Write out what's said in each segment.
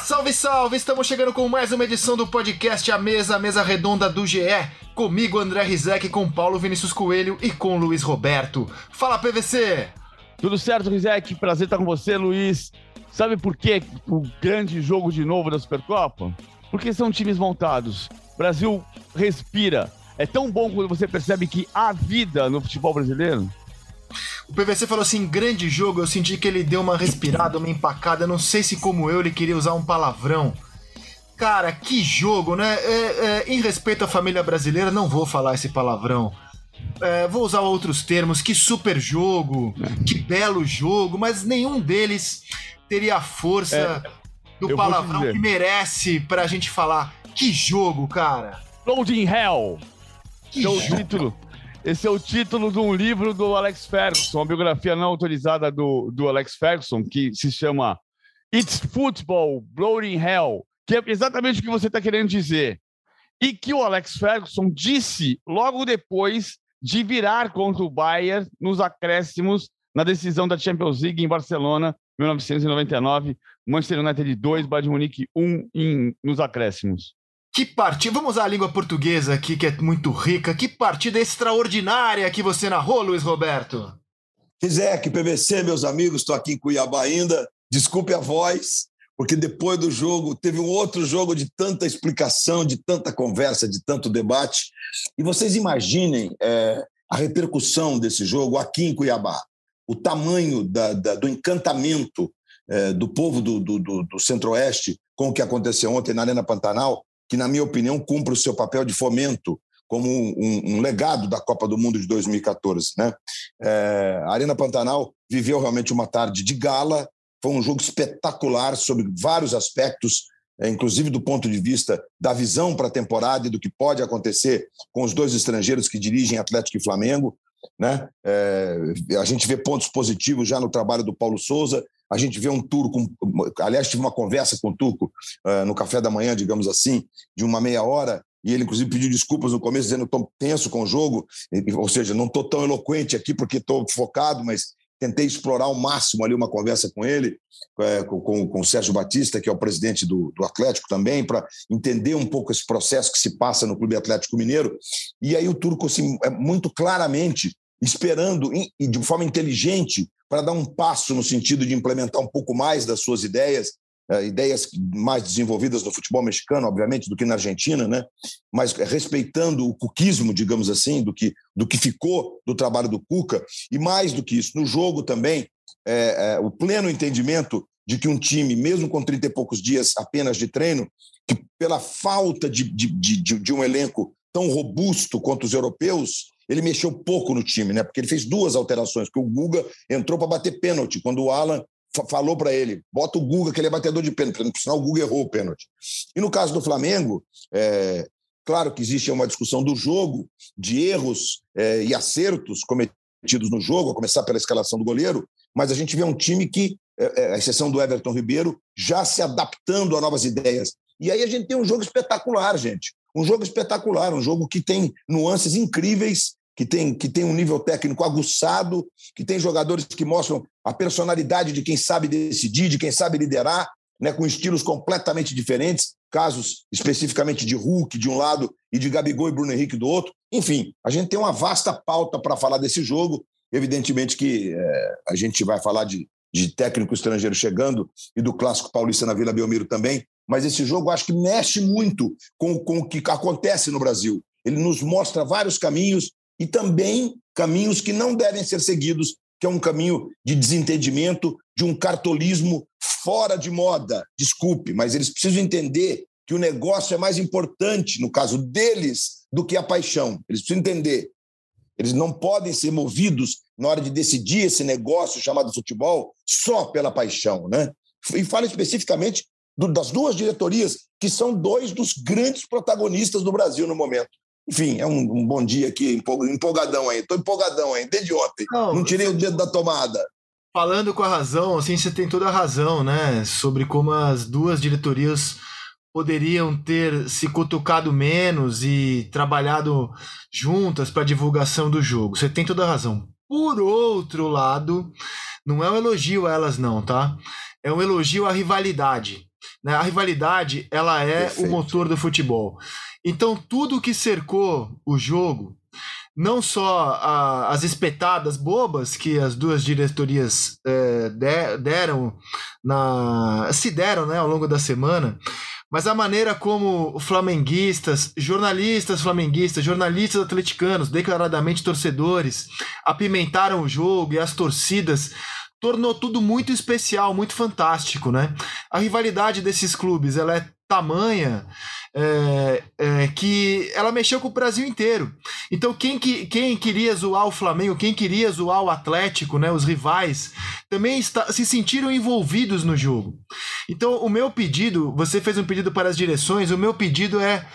Salve, salve! Estamos chegando com mais uma edição do podcast A Mesa, a Mesa Redonda do GE. Comigo, André Rizek, com Paulo Vinícius Coelho e com Luiz Roberto. Fala, PVC! Tudo certo, Rizek? Prazer estar com você, Luiz. Sabe por que o grande jogo de novo da Supercopa? Porque são times montados. Brasil respira. É tão bom quando você percebe que há vida no futebol brasileiro. O PVC falou assim: grande jogo. Eu senti que ele deu uma respirada, uma empacada. Não sei se, como eu, ele queria usar um palavrão. Cara, que jogo, né? É, é, em respeito à família brasileira, não vou falar esse palavrão. É, vou usar outros termos. Que super jogo, que belo jogo, mas nenhum deles teria a força é, do palavrão que merece pra gente falar. Que jogo, cara! Loading Hell! Que jogo. título esse é o título de um livro do Alex Ferguson, uma biografia não autorizada do, do Alex Ferguson, que se chama It's Football, Bloody Hell, que é exatamente o que você está querendo dizer. E que o Alex Ferguson disse logo depois de virar contra o Bayern nos acréscimos na decisão da Champions League em Barcelona, 1999, Manchester United 2, Bayern Munique 1 em, nos acréscimos. Que partida, vamos usar a língua portuguesa aqui, que é muito rica. Que partida extraordinária que você narrou, Luiz Roberto. Rizek, PVC, meus amigos, estou aqui em Cuiabá ainda. Desculpe a voz, porque depois do jogo teve um outro jogo de tanta explicação, de tanta conversa, de tanto debate. E vocês imaginem é, a repercussão desse jogo aqui em Cuiabá, o tamanho da, da, do encantamento é, do povo do, do, do, do Centro-Oeste com o que aconteceu ontem na Arena Pantanal que, na minha opinião, cumpre o seu papel de fomento como um, um, legado da Copa do Mundo de 2014. Né? É, a Arena Pantanal viveu realmente uma tarde de gala, foi um jogo espetacular sobre vários aspectos, é, inclusive do ponto de vista da visão para a temporada e do que pode acontecer com os dois estrangeiros que dirigem Atlético e Flamengo. Né? É, a gente vê pontos positivos já no trabalho do Paulo Souza, a gente vê um turco, aliás, tive uma conversa com o turco uh, no café da manhã, digamos assim, de uma meia hora, e ele, inclusive, pediu desculpas no começo, dizendo que estou tenso com o jogo, ou seja, não estou tão eloquente aqui porque estou focado, mas tentei explorar ao máximo ali uma conversa com ele, é, com, com, com, o Sérgio Batista, que é o presidente do, do Atlético também, para entender um pouco esse processo que se passa no Clube Atlético Mineiro. E aí o Turco, assim, é muito claramente esperando e de forma inteligente para dar um passo no sentido de implementar um pouco mais das suas ideias, uh, ideias mais desenvolvidas no futebol mexicano, obviamente, do que na Argentina, né? mas respeitando o cuquismo, digamos assim, do que, do que ficou do trabalho do Cuca, e mais do que isso, no jogo também, é, é, o pleno entendimento de que um time, mesmo com 30 e poucos dias apenas de treino, que pela falta de, de, de, de um elenco tão robusto quanto os europeus, ele mexeu pouco no time, né? Porque ele fez duas alterações, porque o Guga entrou para bater pênalti, quando o Alan falou para ele, bota o Guga, que ele é batedor de pênalti, por sinal o Guga errou o pênalti. E no caso do Flamengo, é, claro que existe uma discussão do jogo, de erros é, e acertos cometidos no jogo, a começar pela escalação do goleiro, mas a gente vê um time que, é, é, a exceção do Everton Ribeiro, já se adaptando a novas ideias. E aí a gente tem um jogo espetacular, gente. Um jogo espetacular, um jogo que tem nuances incríveis, que tem, que tem um nível técnico aguçado, que tem jogadores que mostram a personalidade de quem sabe decidir, de quem sabe liderar, né, com estilos completamente diferentes, casos especificamente de Hulk de um lado e de Gabigol e Bruno Henrique do outro. Enfim, a gente tem uma vasta pauta para falar desse jogo. Evidentemente que é, a gente vai falar de, de técnico estrangeiro chegando e do clássico paulista na Vila Belmiro também, mas esse jogo acho que mexe muito com, com o que acontece no Brasil. Ele nos mostra vários caminhos e também caminhos que não devem ser seguidos, que é um caminho de desentendimento, de um cartolismo fora de moda. Desculpe, mas eles precisam entender que o negócio é mais importante, no caso deles, do que a paixão. Eles precisam entender. Eles não podem ser movidos na hora de decidir esse negócio chamado futebol só pela paixão, né? E falo especificamente do, das duas diretorias, que são dois dos grandes protagonistas do Brasil no momento. Enfim, é um, um bom dia aqui, empolgadão aí. Estou empolgadão aí, desde ontem. Não, Não tirei o dedo da tomada. Falando com a razão, assim, você tem toda a razão, né? Sobre como as duas diretorias poderiam ter se cutucado menos e trabalhado juntas para divulgação do jogo. Você tem toda a razão. Por outro lado, não é um elogio a elas, não, tá? É um elogio à rivalidade. Né? A rivalidade, ela é Perfeito. o motor do futebol. Então, tudo que cercou o jogo, não só a, as espetadas bobas que as duas diretorias é, de, deram na se deram né, ao longo da semana, mas a maneira como flamenguistas, jornalistas flamenguistas, jornalistas atleticanos, declaradamente torcedores, apimentaram o jogo e as torcidas tornou tudo muito especial, muito fantástico, né? A rivalidade desses clubes, ela é tamanha é, é, que ela mexeu com o Brasil inteiro. Então, quem, que, quem queria zoar o Flamengo, quem queria zoar o Atlético, né, os rivais, também está, se sentiram envolvidos no jogo. Então, o meu pedido, você fez um pedido para as direções, o meu pedido é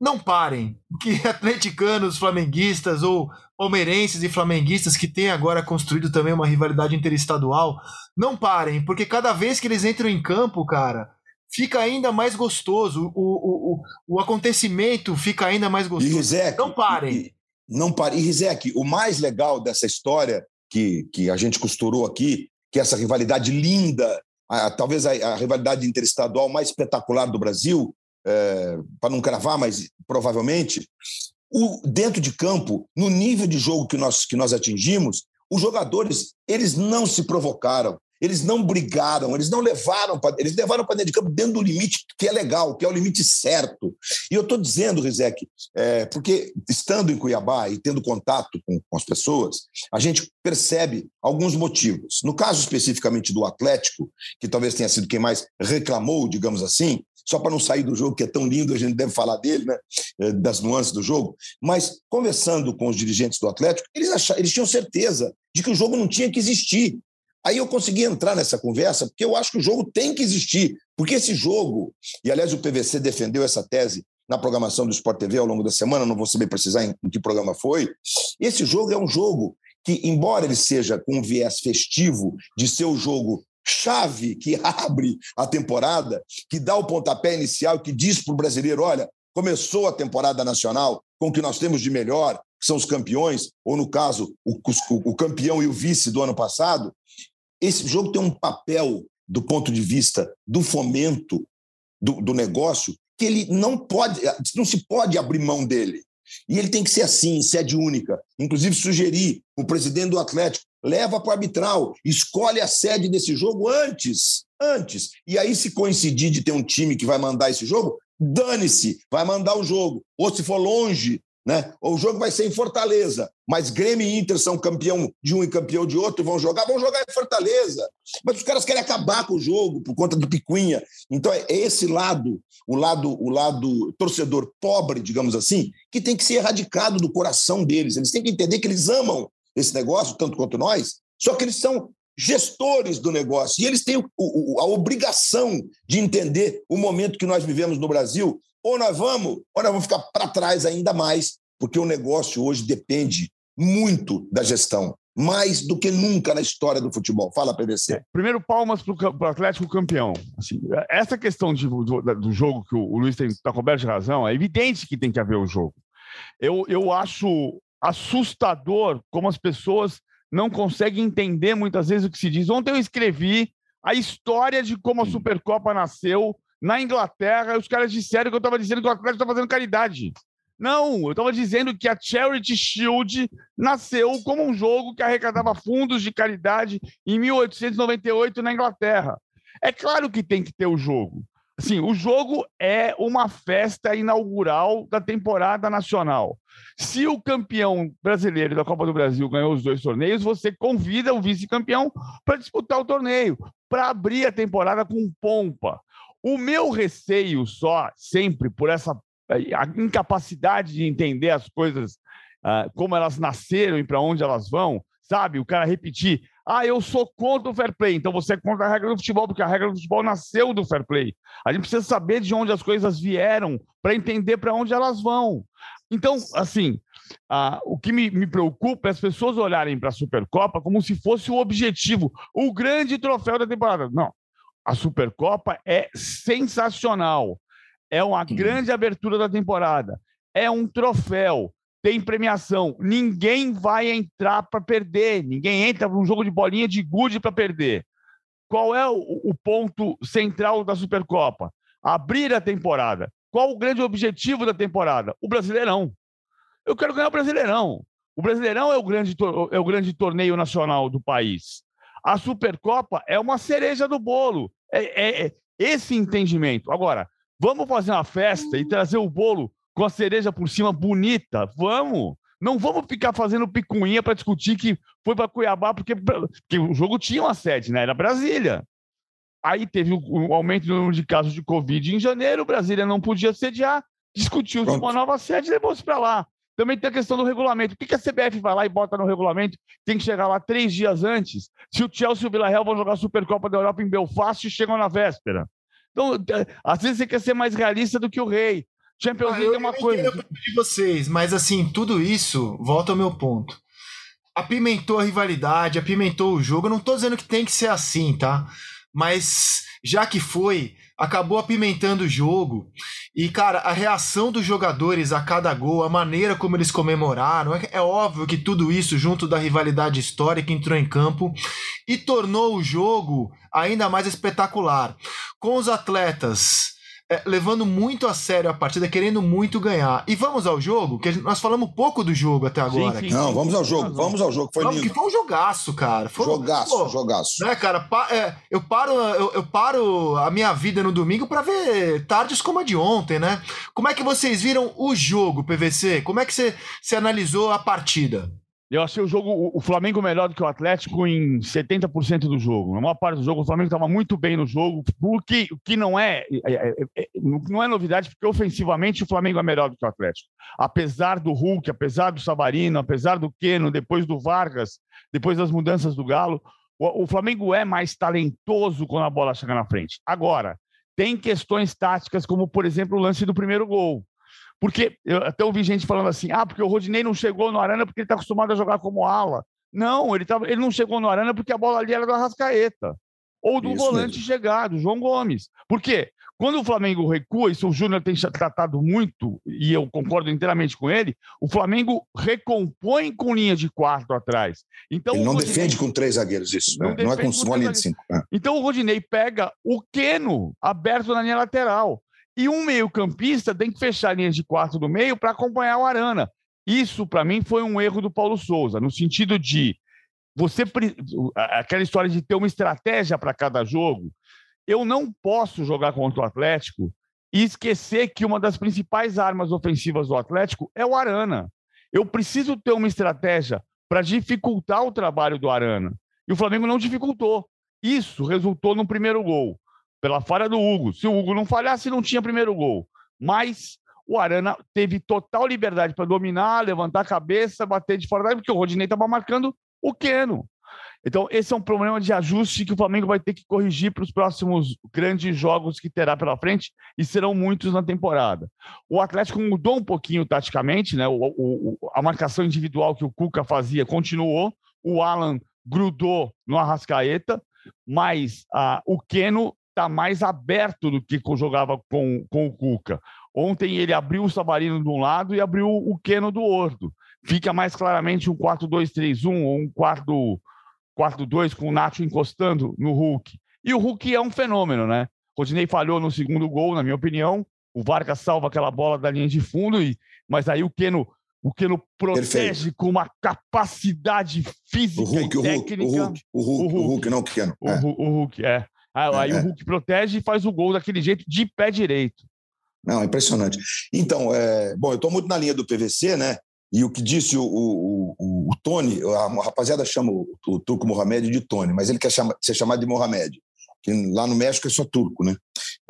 não parem. Que atleticanos, flamenguistas ou palmeirenses e flamenguistas que têm agora construído também uma rivalidade interestadual, não parem, porque cada vez que eles entram em campo, cara, fica ainda mais gostoso. O, o, o, acontecimento fica ainda mais gostoso. E Rizek, não parem. E, não parem. E Rizek, o mais legal dessa história que, que a gente costurou aqui, que é essa rivalidade linda, a, talvez a, a, rivalidade interestadual mais espetacular do Brasil, é, para não cravar, mas provavelmente, o, dentro de campo, no nível de jogo que nós, que nós atingimos, os jogadores eles não se provocaram, eles não brigaram, eles não levaram para eles levaram para dentro de campo dentro do limite que é legal, que é o limite certo. E eu estou dizendo, Rizek, é, porque estando em Cuiabá e tendo contato com, com as pessoas, a gente percebe alguns motivos. No caso especificamente do Atlético, que talvez tenha sido quem mais reclamou, digamos assim, só para não sair do jogo, que é tão lindo, a gente deve falar dele, né? É, das nuances do jogo. Mas, conversando com os dirigentes do Atlético, eles, acharam, eles tinham certeza de que o jogo não tinha que existir. Aí eu consegui entrar nessa conversa, porque eu acho que o jogo tem que existir. Porque esse jogo, e aliás o PVC defendeu essa tese na programação do Sport TV ao longo da semana, não vou saber precisar em, em que programa foi. Esse jogo é um jogo que, embora ele seja com um viés festivo de ser o jogo chave que abre a temporada, que dá o pontapé inicial, que diz para o brasileiro: olha, começou a temporada nacional com o que nós temos de melhor, que são os campeões, ou no caso, o, o, o campeão e o vice do ano passado, esse jogo tem um papel, do ponto de vista do fomento do, do negócio, que ele não pode, não se pode abrir mão dele. E ele tem que ser assim, sede única. Inclusive, sugerir o presidente do Atlético leva para o arbitral, escolhe a sede desse jogo antes. Antes. E aí, se coincidir de ter um time que vai mandar esse jogo, dane-se, vai mandar o jogo. Ou se for longe né? O jogo vai ser em Fortaleza, mas Grêmio e Inter são campeão de um e campeão de outro, vão jogar, vão jogar em Fortaleza. Mas os caras querem acabar com o jogo por conta do picuinha. Então é esse lado, o lado, o lado torcedor pobre, digamos assim, que tem que ser erradicado do coração deles. Eles têm que entender que eles amam esse negócio tanto quanto nós, só que eles são gestores do negócio e eles têm o, o, a obrigação de entender o momento que nós vivemos no Brasil ou nós vamos, ou nós vamos ficar para trás ainda mais, porque o negócio hoje depende muito da gestão, mais do que nunca na história do futebol. Fala, PVC. É, primeiro, palmas para o Atlético campeão. Assim, essa questão de, do, do, jogo que o, o Luiz está coberto de razão, é evidente que tem que haver o jogo. Eu, eu acho assustador como as pessoas não conseguem entender muitas vezes o que se diz. Ontem eu escrevi a história de como a Supercopa nasceu na Inglaterra, os caras disseram que eu estava dizendo que o Atlético está fazendo caridade. Não, eu estava dizendo que a Charity Shield nasceu como um jogo que arrecadava fundos de caridade em 1898 na Inglaterra. É claro que tem que ter o jogo. Assim, o jogo é uma festa inaugural da temporada nacional. Se o campeão brasileiro da Copa do Brasil ganhou os dois torneios, você convida o vice-campeão para disputar o torneio, para abrir a temporada com pompa. O meu receio só, sempre, por essa eh, incapacidade de entender as coisas, uh, como elas nasceram e para onde elas vão, sabe? O cara repetir, ah, eu sou contra o fair play, então você é contra a regra do futebol, porque a regra do futebol nasceu do fair play. A gente precisa saber de onde as coisas vieram para entender para onde elas vão. Então, assim, uh, o que me, me preocupa é as pessoas olharem para a Supercopa como se fosse o objetivo, o grande troféu da temporada. Não, a Supercopa é sensacional. É uma grande abertura da temporada. É um troféu. Tem premiação. Ninguém vai entrar para perder. Ninguém entra para um jogo de bolinha de gude para perder. qual é o, o ponto central da Supercopa? Abrir a temporada. Qual o grande objetivo da temporada? O Brasileirão. Eu quero ganhar o Brasileirão. O Brasileirão é o grande, é o grande torneio nacional do país. A Supercopa é uma cereja do bolo. É, é, é esse entendimento. Agora, vamos fazer uma festa e trazer o bolo com a cereja por cima bonita? Vamos! Não vamos ficar fazendo picuinha para discutir que foi para Cuiabá, porque, porque o jogo tinha uma sede, né? Era Brasília. Aí teve um aumento no número de casos de Covid em janeiro, Brasília não podia sediar, discutiu-se uma nova sede e levou-se para lá. Também tem a questão do regulamento. O que a CBF vai lá e bota no regulamento? Tem que chegar lá três dias antes. Se o Chelsea e o Villarreal vão jogar a Supercopa da Europa em Belfast, chegam na véspera. Então, é, às vezes você quer ser mais realista do que o rei. Champions ah, League é uma coisa. de vocês, mas assim, tudo isso volta ao meu ponto. Apimentou a rivalidade, apimentou o jogo. Eu não tô dizendo que tem que ser assim, tá? Mas já que foi, acabou apimentando o jogo. E, cara, a reação dos jogadores a cada gol, a maneira como eles comemoraram, é, é óbvio que tudo isso, junto da rivalidade histórica, entrou em campo e tornou o jogo ainda mais espetacular. Com os atletas é, levando muito a sério a partida, querendo muito ganhar. E vamos ao jogo, que nós falamos pouco do jogo até agora. Sim, sim, Não, vamos ao jogo, vamos ao jogo. Foi vamos, lindo. Que foi um jogaço, cara. Foi, jogaço, pô, jogaço. Né, cara, pa, é, eu, paro, eu, eu, paro a minha vida no domingo para ver tardes como a de ontem, né? Como é que vocês viram o jogo, PVC? Como é que você, você analisou a partida? Eu achei o jogo, o Flamengo melhor do que o Atlético em 70% do jogo. Na maior parte do jogo, o Flamengo estava muito bem no jogo, o que, o que não é, é, é, é, não é novidade, porque ofensivamente o Flamengo é melhor do que o Atlético. Apesar do Hulk, apesar do Savarino, apesar do Keno, depois do Vargas, depois das mudanças do Galo, o, o Flamengo é mais talentoso quando a bola chega na frente. Agora, tem questões táticas, como, por exemplo, o lance do primeiro gol. Porque eu até ouvi gente falando assim: ah, porque o Rodinei não chegou no Arana porque ele está acostumado a jogar como ala. Não, ele, tava, ele não chegou no Arana porque a bola ali era do Arrascaeta. Ou do Isso volante mesmo. chegado, João Gomes. Por quê? Quando o Flamengo recua, isso o Júnior tem tratado muito, e eu concordo inteiramente com ele, o Flamengo recompõe com linha de quarto atrás. Então, ele não Rodinei... defende com três zagueiros, isso. Não, não é com uma linha de cinco. É. Então o Rodinei pega o Queno aberto na linha lateral. E um meio-campista tem que fechar linhas de quarto do meio para acompanhar o Arana. Isso, para mim, foi um erro do Paulo Souza, no sentido de você aquela história de ter uma estratégia para cada jogo. Eu não posso jogar contra o Atlético e esquecer que uma das principais armas ofensivas do Atlético é o Arana. Eu preciso ter uma estratégia para dificultar o trabalho do Arana. E o Flamengo não dificultou. Isso resultou no primeiro gol pela falha do Hugo. Se o Hugo não falhasse, não tinha primeiro gol. Mas o Arana teve total liberdade para dominar, levantar a cabeça, bater de fora da área, porque o Rodinei estava marcando o Queno. Então, esse é um problema de ajuste que o Flamengo vai ter que corrigir para os próximos grandes jogos que terá pela frente, e serão muitos na temporada. O Atlético mudou um pouquinho taticamente, né? O, o, a marcação individual que o Cuca fazia continuou, o Alan grudou no Arrascaeta, mas ah, o Queno está mais aberto do que jogava com, com o Cuca. Ontem ele abriu o Savarino de um lado e abriu o Keno do outro. Fica mais claramente um 4-2-3-1 ou um 4-2 com o Nacho encostando no Hulk. E o Hulk é um fenômeno, né? Rodinei falhou no segundo gol, na minha opinião. O Vargas salva aquela bola da linha de fundo, e, mas aí o Keno, o Keno protege Perfeito. com uma capacidide física o Hulk, e técnica. O Hulk, o Hulk, o Hulk, o Hulk não o Keno. O, é. o Hulk, é. Aí é. o Hulk protege e faz o gol daquele jeito de pé direito. Não, impressionante. Então, é, bom, eu estou muito na linha do PVC, né? E o que disse o, o, o, o Tony, a rapaziada chama o, o Turco Mohamed de Tony, mas ele quer chama, ser chamado de Mohamed, que lá no México é só turco, né?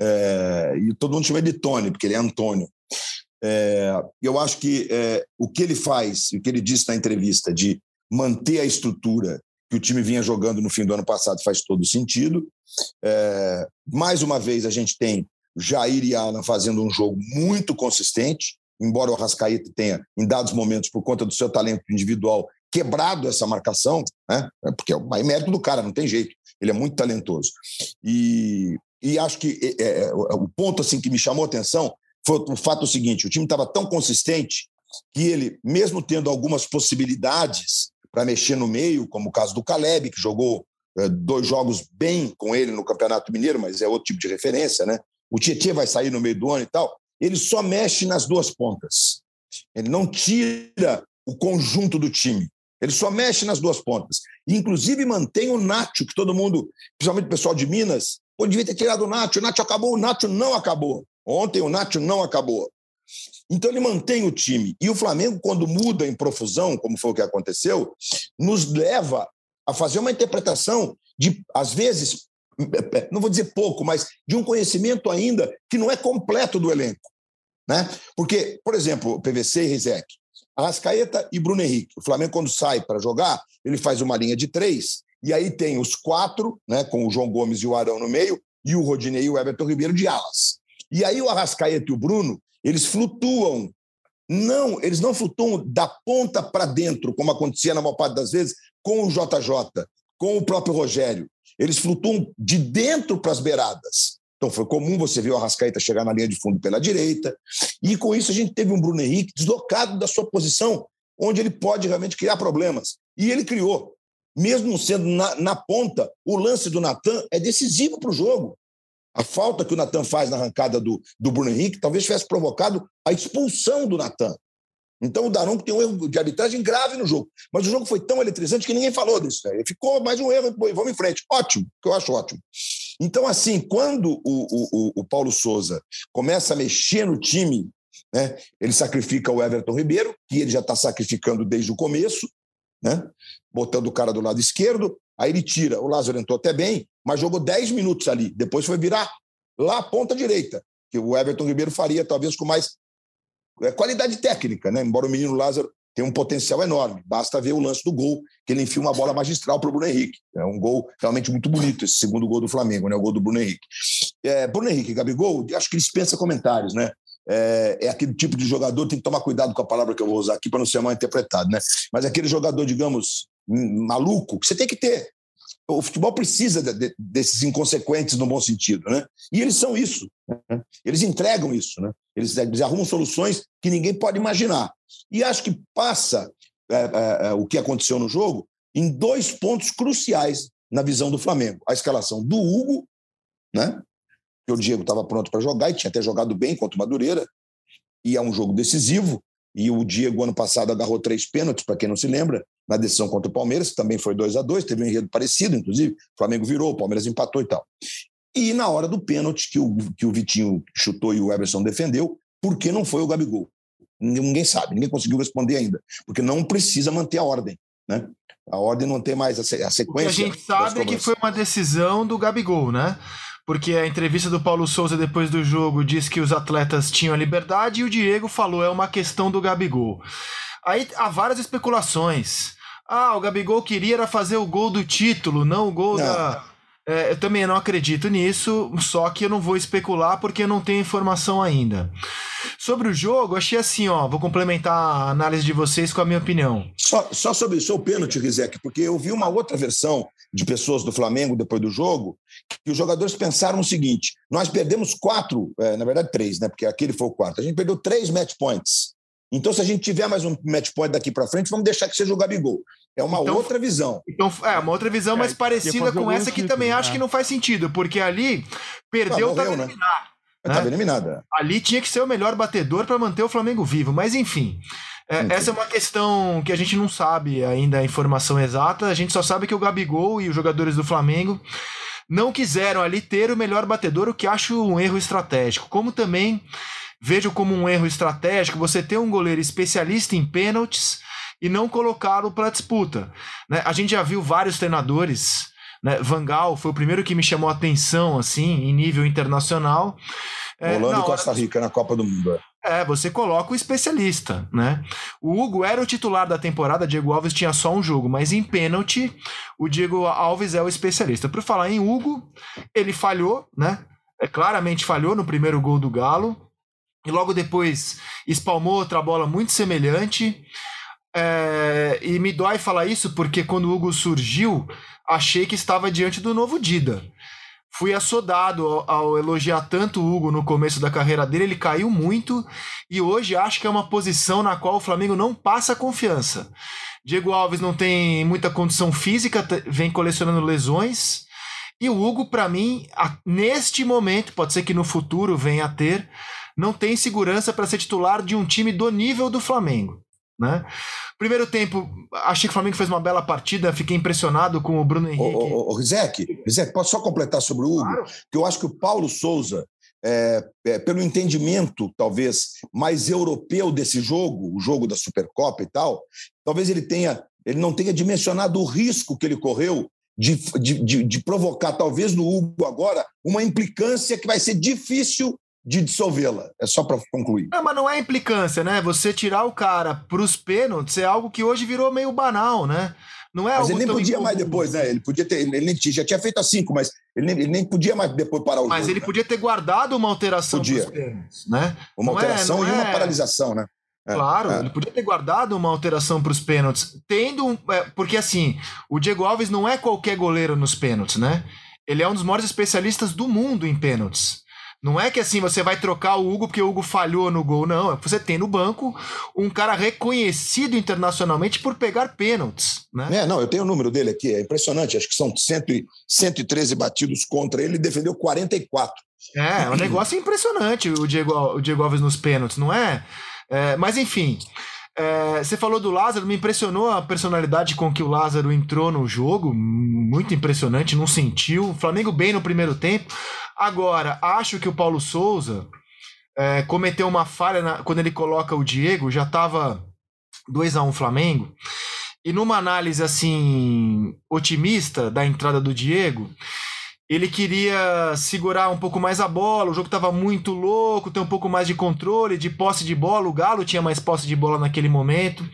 É, e todo mundo chama ele de Tony, porque ele é Antônio. É, eu acho que é, o que ele faz, o que ele disse na entrevista, de manter a estrutura que o time vinha jogando no fim do ano passado faz todo sentido. É, mais uma vez, a gente tem Jair e Alan fazendo um jogo muito consistente, embora o Arrascaeta tenha, em dados momentos, por conta do seu talento individual, quebrado essa marcação, né? É porque é o mérito do cara, não tem jeito. Ele é muito talentoso. E, e acho que é, é, o ponto assim que me chamou a atenção foi o fato seguinte: o time estava tão consistente que ele, mesmo tendo algumas possibilidades para mexer no meio, como o caso do Caleb, que jogou é, dois jogos bem com ele no Campeonato Mineiro, mas é outro tipo de referência, né? O Tietchan vai sair no meio do ano e tal. Ele só mexe nas duas pontas. Ele não tira o conjunto do time. Ele só mexe nas duas pontas. inclusive, mantém o Nacho, que todo mundo, principalmente o pessoal de Minas, pô, devia ter tirado o Nacho. O Nacho acabou, o Nacho não acabou. Ontem o Nacho não acabou. Então ele mantém o time. E o Flamengo, quando muda em profusão, como foi o que aconteceu, nos leva a fazer uma interpretação de, às vezes, não vou dizer pouco, mas de um conhecimento ainda que não é completo do elenco. Né? Porque, por exemplo, PVC e Rizek, Arrascaeta e Bruno Henrique. O Flamengo, quando sai para jogar, ele faz uma linha de três, e aí tem os quatro, né, com o João Gomes e o Arão no meio, e o Rodinei e o Everton Ribeiro de alas. E aí o Arrascaeta e o Bruno, eles flutuam. Não, eles não flutuam da ponta para dentro, como acontecia na maior parte das vezes com o JJ, com o próprio Rogério. Eles flutuam de dentro para as beiradas. Então foi comum você ver o Arrascaeta chegar na linha de fundo pela direita. E com isso a gente teve um Bruno Henrique deslocado da sua posição, onde ele pode realmente criar problemas. E ele criou. Mesmo sendo na, na ponta, o lance do Natan é decisivo para o jogo. A falta que o Natan faz na arrancada do, do Bruno Henrique talvez tivesse provocado a expulsão do Natan. Então o Daronco tem um erro de arbitragem grave no jogo. Mas o jogo foi tão eletrizante que ninguém falou disso. Né? Ficou mais um erro e vamos em frente. Ótimo, que eu acho ótimo. Então, assim, quando o, o, o Paulo Souza começa a mexer no time, né, ele sacrifica o Everton Ribeiro, que ele já está sacrificando desde o começo, né, botando o cara do lado esquerdo. Aí ele tira. O Lázaro entrou até bem, mas jogou 10 minutos ali. Depois foi virar lá a ponta direita, que o Everton Ribeiro faria talvez com mais é qualidade técnica, né? Embora o menino Lázaro tenha um potencial enorme. Basta ver o lance do gol, que ele enfia uma bola magistral para o Bruno Henrique. É um gol realmente muito bonito, esse segundo gol do Flamengo, né? O gol do Bruno Henrique. É, Bruno Henrique, Gabigol, acho que dispensa comentários, né? É, é, aquele tipo de jogador, tem que tomar cuidado com a palavra que eu vou usar aqui para não ser mal interpretado, né? Mas é aquele jogador, digamos, maluco, que você tem que ter. O futebol precisa de, de, desses inconsequentes no bom sentido, né? E eles são isso. Né? Eles entregam isso, né? Eles, eles, arrumam soluções que ninguém pode imaginar. E acho que passa é, é, é, o que aconteceu no jogo em dois pontos cruciais na visão do Flamengo: a escalação do Hugo, né? Que o Diego estava pronto para jogar e tinha até jogado bem contra o Madureira, e é um jogo decisivo. E o Diego, ano passado, agarrou três pênaltis, para quem não se lembra, na decisão contra o Palmeiras, também foi 2 a 2 teve um enredo parecido, inclusive. O Flamengo virou, o Palmeiras empatou e tal. E na hora do pênalti, que o, que o Vitinho chutou e o Everson defendeu, por que não foi o Gabigol? Ninguém sabe, ninguém conseguiu responder ainda, porque não precisa manter a ordem. Né? A ordem não tem mais a, sequência. O que a gente sabe é que foi uma decisão do Gabigol, né? Porque a entrevista do Paulo Souza depois do jogo diz que os atletas tinham a liberdade e o Diego falou é uma questão do Gabigol. Aí há várias especulações. Ah, o Gabigol queria era fazer o gol do título, não o gol não. da. É, eu também não acredito nisso, só que eu não vou especular porque eu não tenho informação ainda. Sobre o jogo, achei assim, ó, vou complementar a análise de vocês com a minha opinião. Só, só sobre o seu pênalti, Rizek, porque eu vi uma outra versão de pessoas do Flamengo depois do jogo, que os jogadores pensaram o seguinte: nós perdemos quatro, é, na verdade três, né? Porque aquele foi o quarto. A gente perdeu três match points. Então, se a gente tiver mais um match point daqui para frente, vamos deixar que seja o Gabigol. É uma então, outra visão. Então, é uma outra visão, mas é, parecida com essa que também né? acho que não faz sentido, porque ali perdeu, ah, morreu, tá eliminado. Né? Tá eliminado. É. Ali tinha que ser o melhor batedor para manter o Flamengo vivo, mas enfim. É, essa é uma questão que a gente não sabe ainda a informação exata. A gente só sabe que o Gabigol e os jogadores do Flamengo não quiseram ali ter o melhor batedor, o que acho um erro estratégico. Como também vejo como um erro estratégico você ter um goleiro especialista em pênaltis e não colocá-lo para disputa. Né? A gente já viu vários treinadores. Né? Vangal foi o primeiro que me chamou a atenção assim, em nível internacional. É, Holanda e Costa Rica na Copa do Mundo. É. Você coloca o especialista, né? O Hugo era o titular da temporada, Diego Alves tinha só um jogo, mas em pênalti, o Diego Alves é o especialista. Por falar em Hugo, ele falhou, né? É, claramente falhou no primeiro gol do Galo. E logo depois espalmou outra bola muito semelhante. É, e me dói falar isso porque quando o Hugo surgiu, achei que estava diante do novo Dida fui assodado ao, ao, elogiar tanto o Hugo no começo da carreira dele, ele caiu muito e hoje acho que é uma posição na qual o Flamengo não passa confiança. Diego Alves não tem muita condição física, vem colecionando lesões. E o Hugo, para mim, neste momento, pode ser que no futuro venha a ter, não tem segurança para ser titular de um time do nível do Flamengo. Né? Primeiro tempo, achei que o Flamengo fez uma bela partida, fiquei impressionado com o Bruno Henrique. Ô, ô, ô Rizek, Rizek, posso só completar sobre o Hugo? Claro. Que eu acho que o Paulo Souza, é, é, pelo entendimento, talvez, mais europeu desse jogo, o jogo da Supercopa e tal, talvez ele tenha, ele não tenha dimensionado o risco que ele correu de, de, de, de provocar, talvez, no Hugo agora, uma implicância que vai ser difícil de dissolvê-la. É só para concluir. Não, mas não é implicância, né? Você tirar o cara para os pênaltis é algo que hoje virou meio banal, né? Não é mas ele nem podia incomum. mais depois, né? Ele podia ter. Ele nem, já tinha feito a cinco, mas ele nem, ele nem podia mais depois parar o Mas jogo, ele né? podia ter guardado uma alteração podia. pênaltis, né? Uma não é, alteração é, e uma é... paralisação, né? É, claro, é. ele podia ter guardado uma alteração para os pênaltis, tendo um, é, porque assim, o Diego Alves não é qualquer goleiro nos pênaltis, né? Ele é um dos maiores especialistas do mundo em pênaltis. Não é que assim você vai trocar o Hugo porque o Hugo falhou no gol, não. É que você tem no banco um cara reconhecido internacionalmente por pegar pênaltis. Né? É, não, eu tenho o número dele aqui, é impressionante. Acho que são 100, 113 batidos contra ele, ele defendeu 44. É, é um negócio impressionante o Diego, o Diego Alves nos pênaltis, não é? é mas enfim. É, você falou do Lázaro, me impressionou a personalidade com que o Lázaro entrou no jogo, muito impressionante, não sentiu. Flamengo bem no primeiro tempo. Agora, acho que o Paulo Souza é, cometeu uma falha na, quando ele coloca o Diego, já estava 2 a 1 um Flamengo. E numa análise assim otimista da entrada do Diego, ele queria segurar um pouco mais a bola, o jogo estava muito louco, ter um pouco mais de controle, de posse de bola, o Galo tinha mais posse de bola naquele momento.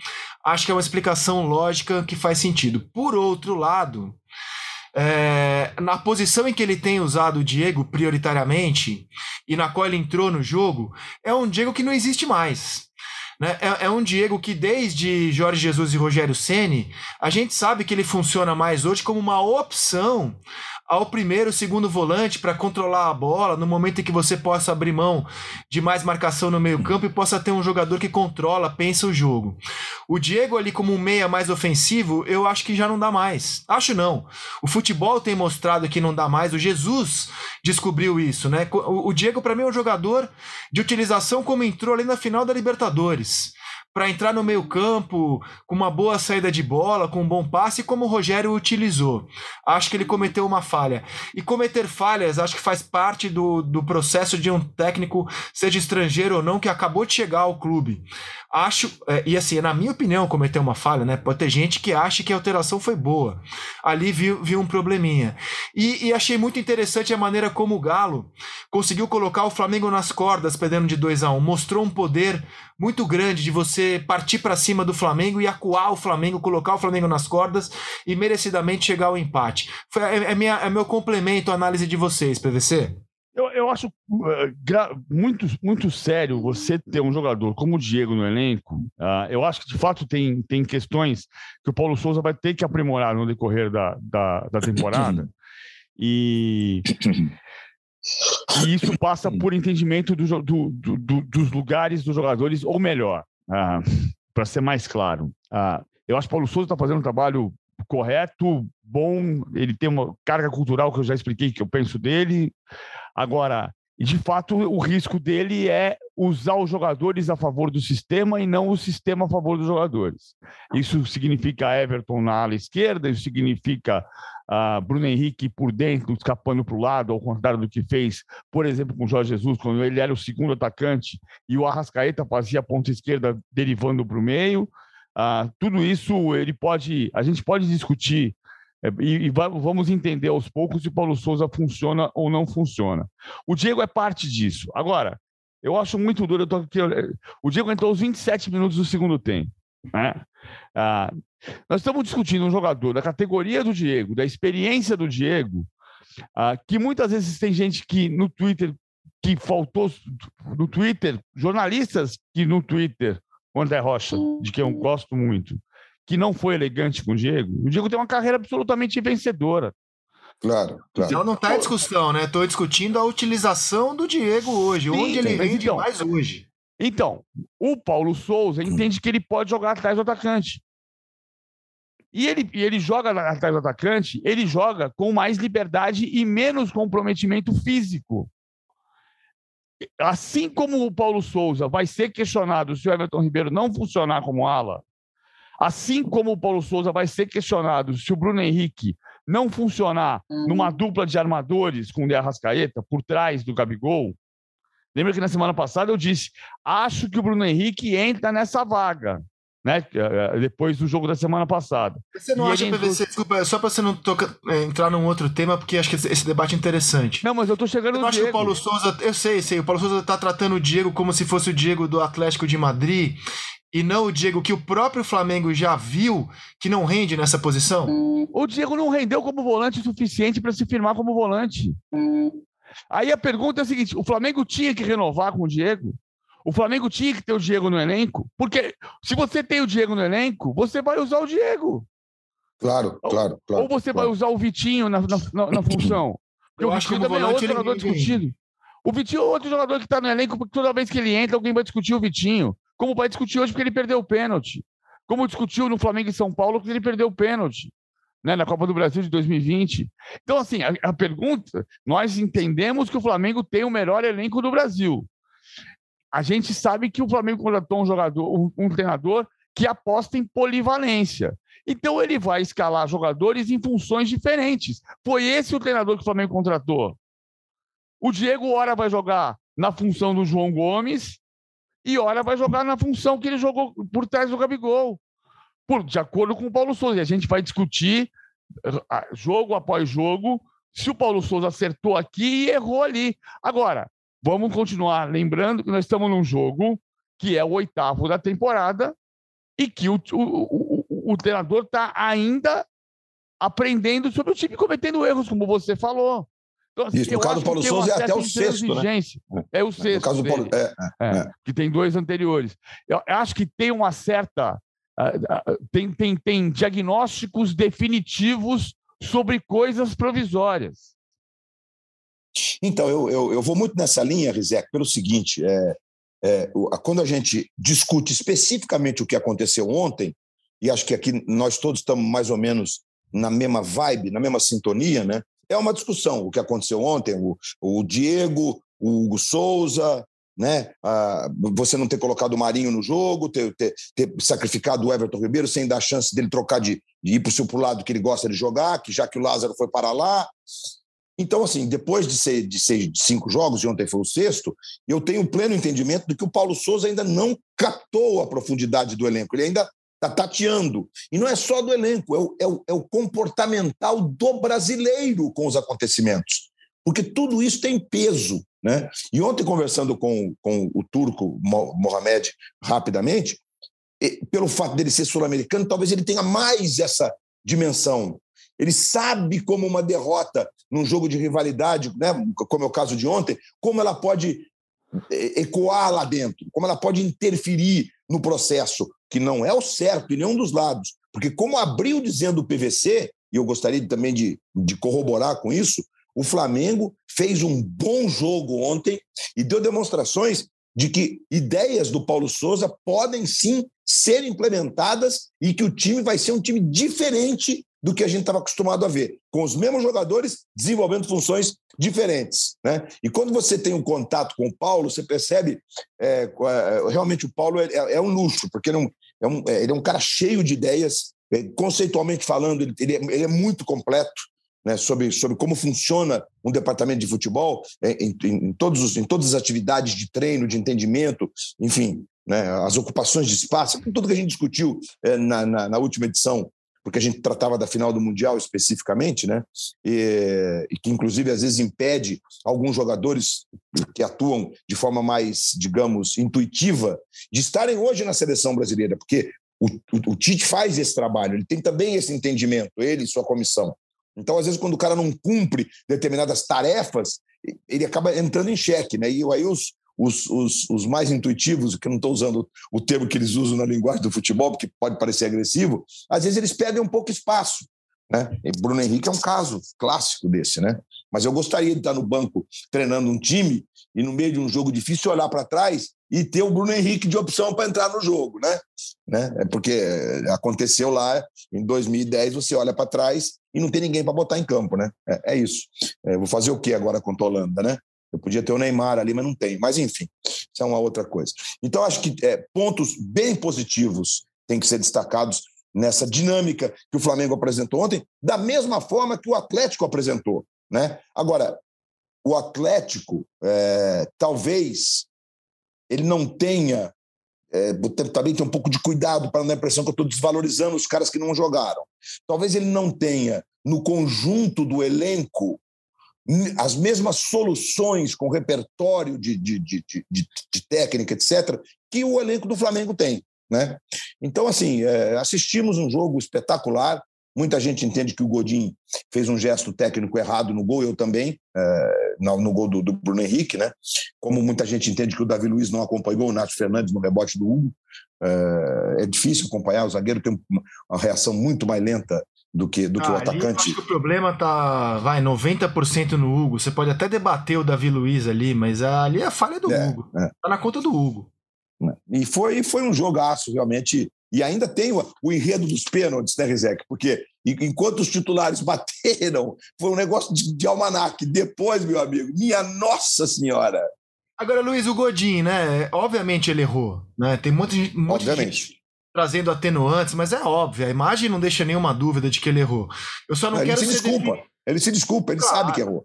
Acho que é uma explicação lógica que faz sentido. Por outro lado, é, na posição em que ele tem usado o Diego prioritariamente e na qual ele entrou no jogo, é um Diego que não existe mais. Né? É, é, um Diego que, desde Jorge Jesus e Rogério Ceni, a gente sabe que ele funciona mais hoje como uma opção ao primeiro, segundo volante para controlar a bola no momento em que você possa abrir mão de mais marcação no meio-campo e possa ter um jogador que controla, pensa o jogo. O Diego ali como um meia mais ofensivo, eu acho que já não dá mais. Acho não. O futebol tem mostrado que não dá mais. O Jesus descobriu isso, né? O Diego para mim é um jogador de utilização como entrou ali na final da Libertadores para entrar no meio-campo com uma boa saída de bola, com um bom passe, como o Rogério utilizou. Acho que ele cometeu uma falha. E cometer falhas, acho que faz parte do, do processo de um técnico, seja estrangeiro ou não, que acabou de chegar ao clube. Acho, é, e assim, na minha opinião, cometeu uma falha, né? Pode ter gente que acha que a alteração foi boa. Ali viu, viu um probleminha. E, e achei muito interessante a maneira como o Galo conseguiu colocar o Flamengo nas cordas, perdendo de 2 a 1 um. Mostrou um poder muito grande de você partir para cima do Flamengo e acuar o Flamengo, colocar o Flamengo nas cordas e merecidamente chegar ao empate. Foi, é, é, minha, é meu complemento à análise de vocês, PVC. Eu, eu acho uh, muito, muito sério você ter um jogador como o Diego no elenco. Uh, eu acho que, de fato, tem, tem questões que o Paulo Souza vai ter que aprimorar no decorrer da, da, da temporada. E e isso passa por entendimento do, do, do, dos lugares dos jogadores, ou melhor, ah, para ser mais claro. Ah, eu acho que Paulo Souza está fazendo um trabalho correto, bom, ele tem uma carga cultural que eu já expliquei que eu penso dele. Agora, de fato, o risco dele é usar os jogadores a favor do sistema e não o sistema a favor dos jogadores. Isso significa Everton na ala esquerda, isso significa uh, Bruno Henrique por dentro, escapando para o lado, ao contrário do que fez, por exemplo, com o Jorge Jesus, quando ele era o segundo atacante e o Arrascaeta fazia a ponta esquerda derivando para o meio. Uh, tudo isso ele pode, a gente pode discutir é, e, e, vamos entender aos poucos se Paulo Souza funciona ou não funciona. O Diego é parte disso. Agora, eu acho muito duro. Aqui, o Diego entrou aos 27 minutos do segundo tempo. Né? Ah, nós estamos discutindo um jogador da categoria do Diego, da experiência do Diego, ah, que muitas vezes tem gente que no Twitter, que faltou no Twitter, jornalistas que no Twitter, o André Rocha, de quem eu gosto muito, que não foi elegante com o Diego. O Diego tem uma carreira absolutamente vencedora. Claro, claro. Então não está em discussão, né? Estou discutindo a utilização do Diego hoje, Sim, onde ele rende então, mais hoje. Então, o Paulo Souza entende que ele pode jogar atrás do atacante. E ele, e ele joga atrás do atacante, ele joga com mais liberdade e menos comprometimento físico. Assim como o Paulo Souza vai ser questionado se o Everton Ribeiro não funcionar como ala, assim como o Paulo Souza vai ser questionado se o Bruno Henrique não funcionar uhum. numa dupla de armadores com o De Arrascaeta por trás do Gabigol. Lembra que na semana passada eu disse: acho que o Bruno Henrique entra nessa vaga né? Eh, eh, depois do jogo da semana passada. Você não e acha, PVC, entrou... desculpa, só para você não toca, eh, entrar num outro tema, porque acho que esse debate é interessante. Não, mas eu tô chegando eu no acho Diego. que o Paulo Souza, eu sei, sei, o Paulo Souza tá tratando o Diego como se fosse o Diego do Atlético de Madrid, e não o Diego que o próprio Flamengo já viu que não rende nessa posição? O Diego não rendeu como volante o suficiente para se firmar como volante. Aí a pergunta é a seguinte: o Flamengo tinha que renovar com o Diego? O Flamengo tinha que ter o Diego no elenco, porque se você tem o Diego no elenco, você vai usar o Diego. Claro, claro, claro. Ou você claro. vai usar o Vitinho na, na, na função. Porque Eu o Vitinho também é outro jogador discutido. O Vitinho é outro jogador que está no elenco, porque toda vez que ele entra, alguém vai discutir o Vitinho. Como vai discutir hoje porque ele perdeu o pênalti. Como discutiu no Flamengo e São Paulo porque ele perdeu o pênalti. Né, na Copa do Brasil de 2020. Então, assim, a, a pergunta, nós entendemos que o Flamengo tem o melhor elenco do Brasil a gente sabe que o Flamengo contratou um jogador, um, um treinador que aposta em polivalência. Então ele vai escalar jogadores em funções diferentes. Foi esse o treinador que o Flamengo contratou. O Diego, ora, vai jogar na função do João Gomes e ora vai jogar na função que ele jogou por trás do Gabigol. Por, de acordo com o Paulo Souza. E a gente vai discutir jogo após jogo se o Paulo Souza acertou aqui e errou ali. Agora, Vamos continuar lembrando que nós estamos num jogo que é o oitavo da temporada e que o, o, o, o treinador está ainda aprendendo sobre o time cometendo erros, como você falou. Então, assim, Isso, no caso do Paulo Souza é até o sexto, né? É o sexto. No caso do Paulo... É, é, é, que tem dois anteriores. Eu acho que tem uma certa... Uh, tem, tem, tem diagnósticos definitivos sobre coisas provisórias. Então, eu, eu, eu vou muito nessa linha, Rizek, pelo seguinte: é, é, quando a gente discute especificamente o que aconteceu ontem, e acho que aqui nós todos estamos mais ou menos na mesma vibe, na mesma sintonia, né? É uma discussão o que aconteceu ontem, o, o Diego, o Hugo Souza, né? Ah, você não ter colocado o Marinho no jogo, ter, ter, ter, sacrificado o Everton Ribeiro sem dar chance dele trocar de, de ir para o lado que ele gosta de jogar, que já que o Lázaro foi para lá. Então, assim, depois de, ser, de, ser, de cinco jogos, e ontem foi o sexto, eu tenho pleno entendimento de que o Paulo Souza ainda não captou a profundidade do elenco. Ele ainda está tateando. E não é só do elenco, é o, é, o, é o comportamental do brasileiro com os acontecimentos. Porque tudo isso tem peso. Né? E ontem, conversando com, com o turco Mohamed rapidamente, pelo fato dele ser sul-americano, talvez ele tenha mais essa dimensão ele sabe como uma derrota num jogo de rivalidade, né, como é o caso de ontem, como ela pode é, ecoar lá dentro, como ela pode interferir no processo, que não é o certo em nenhum dos lados. Porque, como abriu dizendo o PVC, e eu gostaria também de, de corroborar com isso, o Flamengo fez um bom jogo ontem e deu demonstrações de que ideias do Paulo Souza podem sim ser implementadas e que o time vai ser um time diferente do que a gente estava acostumado a ver, com os mesmos jogadores desenvolvendo funções diferentes. Né? E quando você tem um contato com o Paulo, você percebe é, é realmente o Paulo é, é, um luxo, porque ele é, um, é ele é um cara cheio de ideias, é, conceitualmente falando, ele, ele é muito completo. Né, sobre, sobre como funciona um departamento de futebol em, em, em, todos os, em todas as atividades de treino, de entendimento, enfim, né, as ocupações de espaço, tudo que a gente discutiu é, na, na, na, última edição porque a gente tratava da final do Mundial especificamente, né? E, e, que, inclusive, às vezes impede alguns jogadores que atuam de forma mais, digamos, intuitiva, de estarem hoje na seleção brasileira, porque o, o, o Tite faz esse trabalho, ele tem também esse entendimento, ele e sua comissão. Então, às vezes, quando o cara não cumpre determinadas tarefas, ele acaba entrando em xeque, né? E aí os, os, os, os mais intuitivos, que eu não estou usando o termo que eles usam na linguagem do futebol, porque pode parecer agressivo, às vezes eles perdem um pouco espaço. Né? E Bruno Henrique é um caso clássico desse, né? Mas eu gostaria de estar no banco treinando um time e no meio de um jogo difícil olhar para trás e ter o Bruno Henrique de opção para entrar no jogo, né? né? É porque aconteceu lá em 2010, você olha para trás e não tem ninguém para botar em campo, né? É, é isso. É, vou fazer o que agora contra a Holanda, né? Eu podia ter o Neymar ali, mas não tem. Mas enfim, isso é uma outra coisa. Então, acho que é, pontos bem positivos têm que ser destacados nessa dinâmica que o Flamengo apresentou ontem, da mesma forma que o Atlético apresentou. Né? Agora, o Atlético é, talvez ele não tenha. É, também tem um pouco de cuidado para não dar a impressão que eu estou desvalorizando os caras que não jogaram. Talvez ele não tenha, no conjunto do elenco, as mesmas soluções com repertório de, de, de, de, de técnica, etc., que o elenco do Flamengo tem. Né? Então, assim, é, assistimos um jogo espetacular. Muita gente entende que o Godin fez um gesto técnico errado no gol, eu também, é, no, gol do, Bruno Henrique, né? Como muita gente entende que o Davi Luiz não acompanhou o Nath Fernandes no rebote do Hugo. É, é difícil acompanhar, o zagueiro tem uma, uma reação muito mais lenta do que, do ah, que o atacante. acho que o problema tá, vai, 90% no Hugo. Você pode até debater o Davi Luiz ali, mas ali é a falha do é, Hugo. É. Tá na conta do Hugo. E foi, foi um jogaço, realmente. E ainda tem o, o enredo dos pênaltis, né, Rizek? Porque enquanto os titulares bateram, foi um negócio de, de almanac. Depois, meu amigo, minha Nossa Senhora! Agora, Luiz, o Godin, né? Obviamente ele errou, né? Tem um monte de gente trazendo atenuantes, mas é óbvio, a imagem não deixa nenhuma dúvida de que ele errou. Eu só não, não quero ele se desculpa. Ele se desculpa, ele claro. sabe que errou.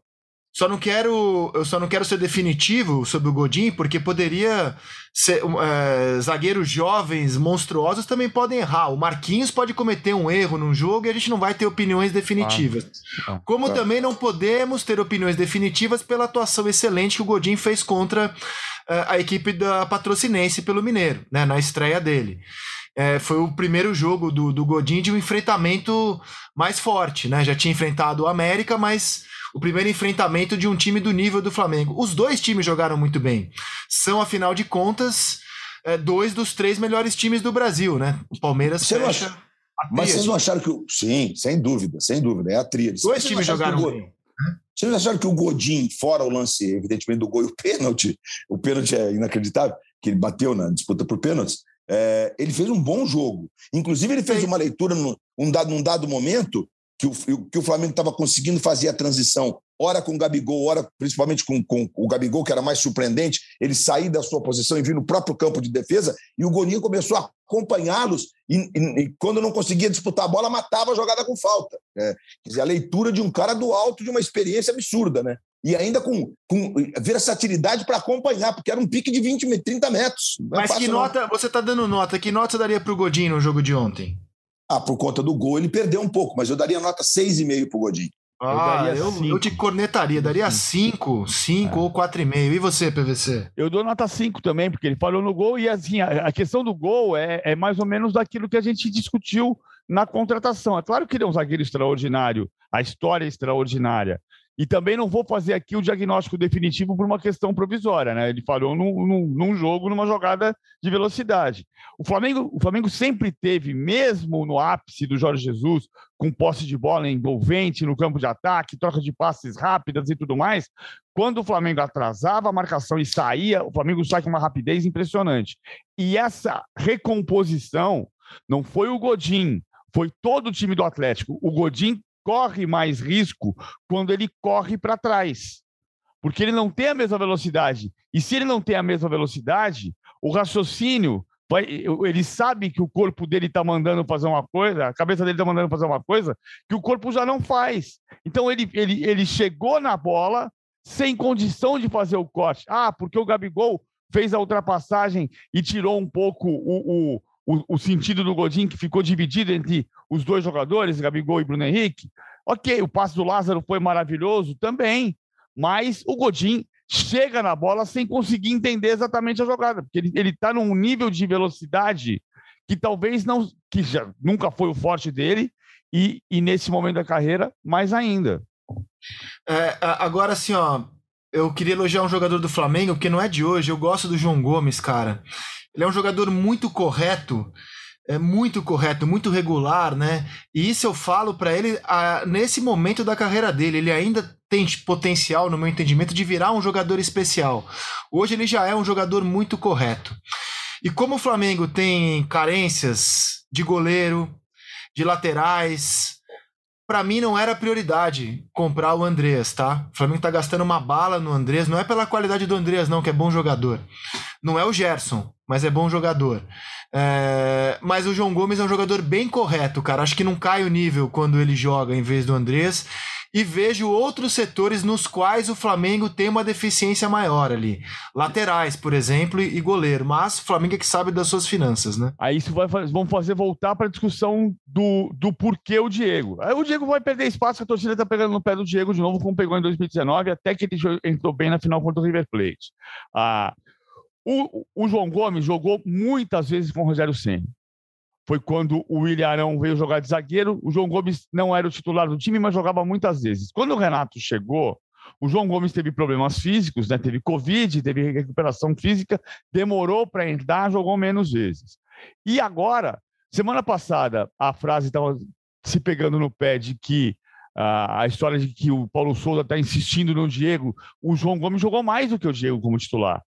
Só não quero, eu só não quero ser definitivo sobre o Godin, porque poderia ser é, zagueiros jovens, monstruosos também podem errar. O Marquinhos pode cometer um erro num jogo e a gente não vai ter opiniões definitivas. Ah, Como ah. também não podemos ter opiniões definitivas pela atuação excelente que o Godin fez contra é, a equipe da Patrocinense pelo Mineiro, né, na estreia dele. É, foi o primeiro jogo do, do Godin de um enfrentamento mais forte, né? Já tinha enfrentado o América, mas o primeiro enfrentamento de um time do nível do Flamengo. Os dois times jogaram muito bem. São, afinal de contas, é, dois dos três melhores times do Brasil, né? O Palmeiras Você fecha. Mas vocês não acharam que. O... Sim, sem dúvida, sem dúvida. É a tríade. Dois times jogaram bem. Vocês não acharam que o Godin, fora o lance, evidentemente, do gol e o pênalti, o pênalti é inacreditável, que ele bateu na disputa por pênaltis, é, ele fez um bom jogo. Inclusive, ele fez uma leitura num, dado, num dado momento que o, que o Flamengo estava conseguindo fazer a transição, ora com o Gabigol, ora principalmente com, com, o Gabigol, que era mais surpreendente, ele sair da sua posição e vir no próprio campo de defesa, e o Goninho começou a acompanhá-los, e, e, e, quando não conseguia disputar a bola, matava a jogada com falta. É, quer dizer, a leitura de um cara do alto de uma experiência absurda, né? E ainda com, com versatilidade para acompanhar, porque era um pique de 20, 30 metros. Mas que nota, você está dando nota, que nota você daria para o Godinho no jogo de ontem? Ah, por conta do gol ele perdeu um pouco, mas eu daria nota 6,5 pro Godinho. Ah, eu, eu, eu, te cornetaria, daria 5, 5 é. ou 4,5. E você, PVC? Eu dou nota 5 também, porque ele falou no gol e assim, a, a, questão do gol é, é mais ou menos daquilo que a gente discutiu na contratação. É claro que ele é um zagueiro extraordinário, a história é extraordinária. E também não vou fazer aqui o diagnóstico definitivo por uma questão provisória, né? Ele falhou num, num, num, jogo, numa jogada de velocidade. O Flamengo, o Flamengo sempre teve, mesmo no ápice do Jorge Jesus, com posse de bola envolvente no campo de ataque, troca de passes rápidas e tudo mais, quando o Flamengo atrasava a marcação e saía, o Flamengo sai com uma rapidez impressionante. E essa recomposição não foi o Godin, foi todo o time do Atlético. O Godin corre mais risco quando ele corre para trás. Porque ele não tem a mesma velocidade. E se ele não tem a mesma velocidade, o raciocínio vai, ele sabe que o corpo dele está mandando fazer uma coisa, a cabeça dele está mandando fazer uma coisa que o corpo já não faz. Então ele, ele, ele chegou na bola sem condição de fazer o corte. Ah, porque o Gabigol fez a ultrapassagem e tirou um pouco o, o, o, o sentido do Godin, que ficou dividido entre os dois jogadores, Gabigol e Bruno Henrique. Ok, o passe do Lázaro foi maravilhoso também, mas o Godin chega na bola sem conseguir entender exatamente a jogada, porque ele está num nível de velocidade que talvez não, que já nunca foi o forte dele, e, e nesse momento da carreira, mais ainda. É, agora, assim, ó, eu queria elogiar um jogador do Flamengo, que não é de hoje, eu gosto do João Gomes, cara. Ele é um jogador muito correto, é muito correto, muito regular, né? E isso eu falo para ele a, nesse momento da carreira dele. Ele ainda tem potencial, no meu entendimento, de virar um jogador especial. Hoje ele já é um jogador muito correto. E como o Flamengo tem carências de goleiro, de laterais, para mim não era prioridade comprar o Andreas, tá? O Flamengo tá gastando uma bala no Andreas, não é pela qualidade do Andreas, não, que é bom jogador. Não é o Gerson, mas é bom jogador. É... Mas o João Gomes é um jogador bem correto, cara. Acho que não cai o nível quando ele joga em vez do Andreas e vejo outros setores nos quais o Flamengo tem uma deficiência maior ali. Laterais, por exemplo, e goleiro. Mas o Flamengo é que sabe das suas finanças, né? Aí isso vai vão fazer voltar para a discussão do, do porquê o Diego. Aí o Diego vai perder espaço, a torcida está pegando no pé do Diego de novo, como pegou em 2019, até que ele entrou bem na final contra o River Plate. Ah, o, o João Gomes jogou muitas vezes com o Rogério Senna foi quando o William Arão veio jogar de zagueiro. O João Gomes não era o titular do time, mas jogava muitas vezes. Quando o Renato chegou, o João Gomes teve problemas físicos, né? teve Covid, teve recuperação física, demorou para entrar, jogou menos vezes. E agora, semana passada, a frase estava se pegando no pé de que a história de que o Paulo Souza está insistindo no Diego, o João Gomes jogou mais do que o Diego como titular.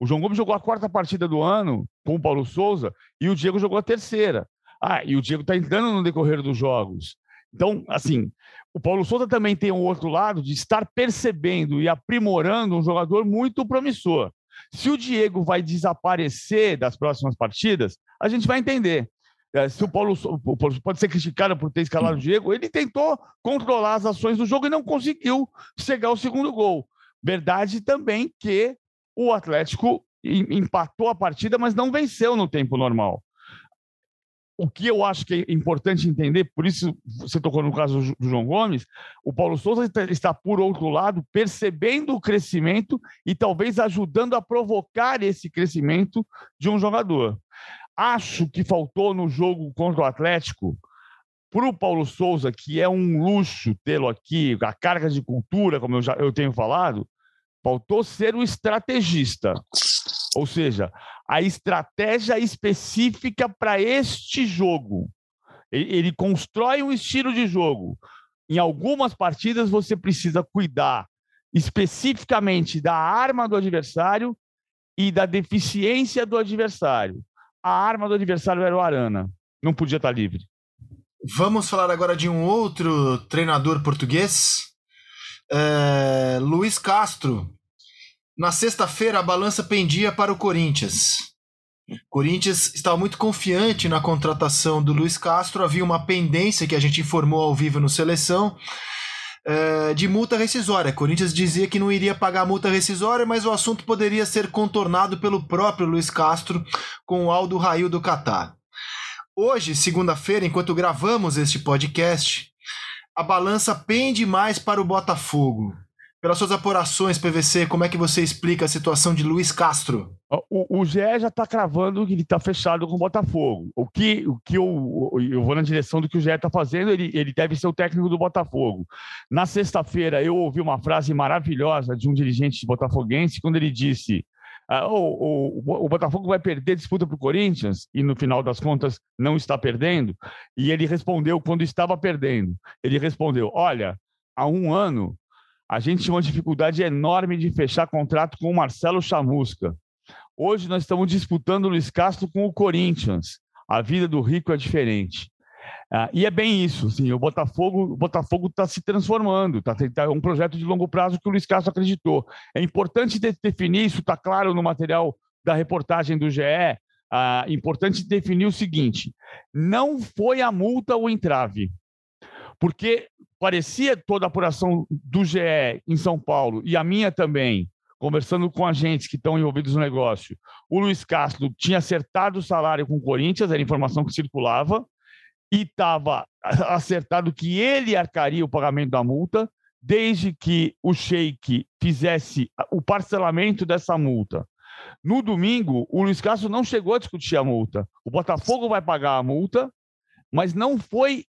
O João Gomes jogou a quarta partida do ano com o Paulo Souza e o Diego jogou a terceira. Ah, e o Diego está entrando no decorrer dos jogos. Então, assim, o Paulo Souza também tem um outro lado de estar percebendo e aprimorando um jogador muito promissor. Se o Diego vai desaparecer das próximas partidas, a gente vai entender. É, se o Paulo, o Paulo pode ser criticado por ter escalado o Diego, ele tentou controlar as ações do jogo e não conseguiu chegar ao segundo gol. Verdade também que o Atlético empatou a partida, mas não venceu no tempo normal. O que eu acho que é importante entender, por isso você tocou no caso do João Gomes, o Paulo Souza está, por outro lado, percebendo o crescimento e talvez ajudando a provocar esse crescimento de um jogador. Acho que faltou no jogo contra o Atlético, para o Paulo Souza, que é um luxo tê-lo aqui, a carga de cultura, como eu já eu tenho falado, Faltou ser o estrategista. Ou seja, a estratégia específica para este jogo. Ele, ele constrói um estilo de jogo. Em algumas partidas, você precisa cuidar especificamente da arma do adversário e da deficiência do adversário. A arma do adversário era o Arana. Não podia estar livre. Vamos falar agora de um outro treinador português, é, Luiz Castro. Na sexta-feira, a balança pendia para o Corinthians. Corinthians estava muito confiante na contratação do Luiz Castro. Havia uma pendência que a gente informou ao vivo no Seleção é, de multa rescisória. Corinthians dizia que não iria pagar multa rescisória, mas o assunto poderia ser contornado pelo próprio Luiz Castro com o Aldo Rail do Catar. Hoje, segunda-feira, enquanto gravamos este podcast, a balança pende mais para o Botafogo. Pelas suas apurações, PVC, como é que você explica a situação de Luiz Castro? O, o já está cravando que ele está fechado com o Botafogo. O que, o que eu, eu vou na direção do que o GE está fazendo, ele, ele deve ser o técnico do Botafogo. Na sexta-feira, eu ouvi uma frase maravilhosa de um dirigente botafoguense, quando ele disse: ah, o, o, o, Botafogo vai perder disputa para o Corinthians e no final das contas não está perdendo. E ele respondeu quando estava perdendo. Ele respondeu: Olha, há um ano a gente tinha uma dificuldade enorme de fechar contrato com o Marcelo Chamusca. Hoje nós estamos disputando o Luiz Castro com o Corinthians. A vida do rico é diferente. Ah, e é bem isso, sim. O Botafogo, o Botafogo está se transformando. Tá, tá um projeto de longo prazo que o Luiz Castro acreditou. É importante definir isso. Está claro no material da reportagem do GE. Ah, importante definir o seguinte: não foi a multa o entrave, porque parecia toda a apuração do GE em São Paulo e a minha também, conversando com agentes que estão envolvidos no negócio, o Luiz Castro tinha acertado o salário com o Corinthians, era a informação que circulava, e estava acertado que ele arcaria o pagamento da multa, desde que o Sheik fizesse o parcelamento dessa multa. No domingo, o Luiz Castro não chegou a discutir a multa. O Botafogo vai pagar a multa, mas não foi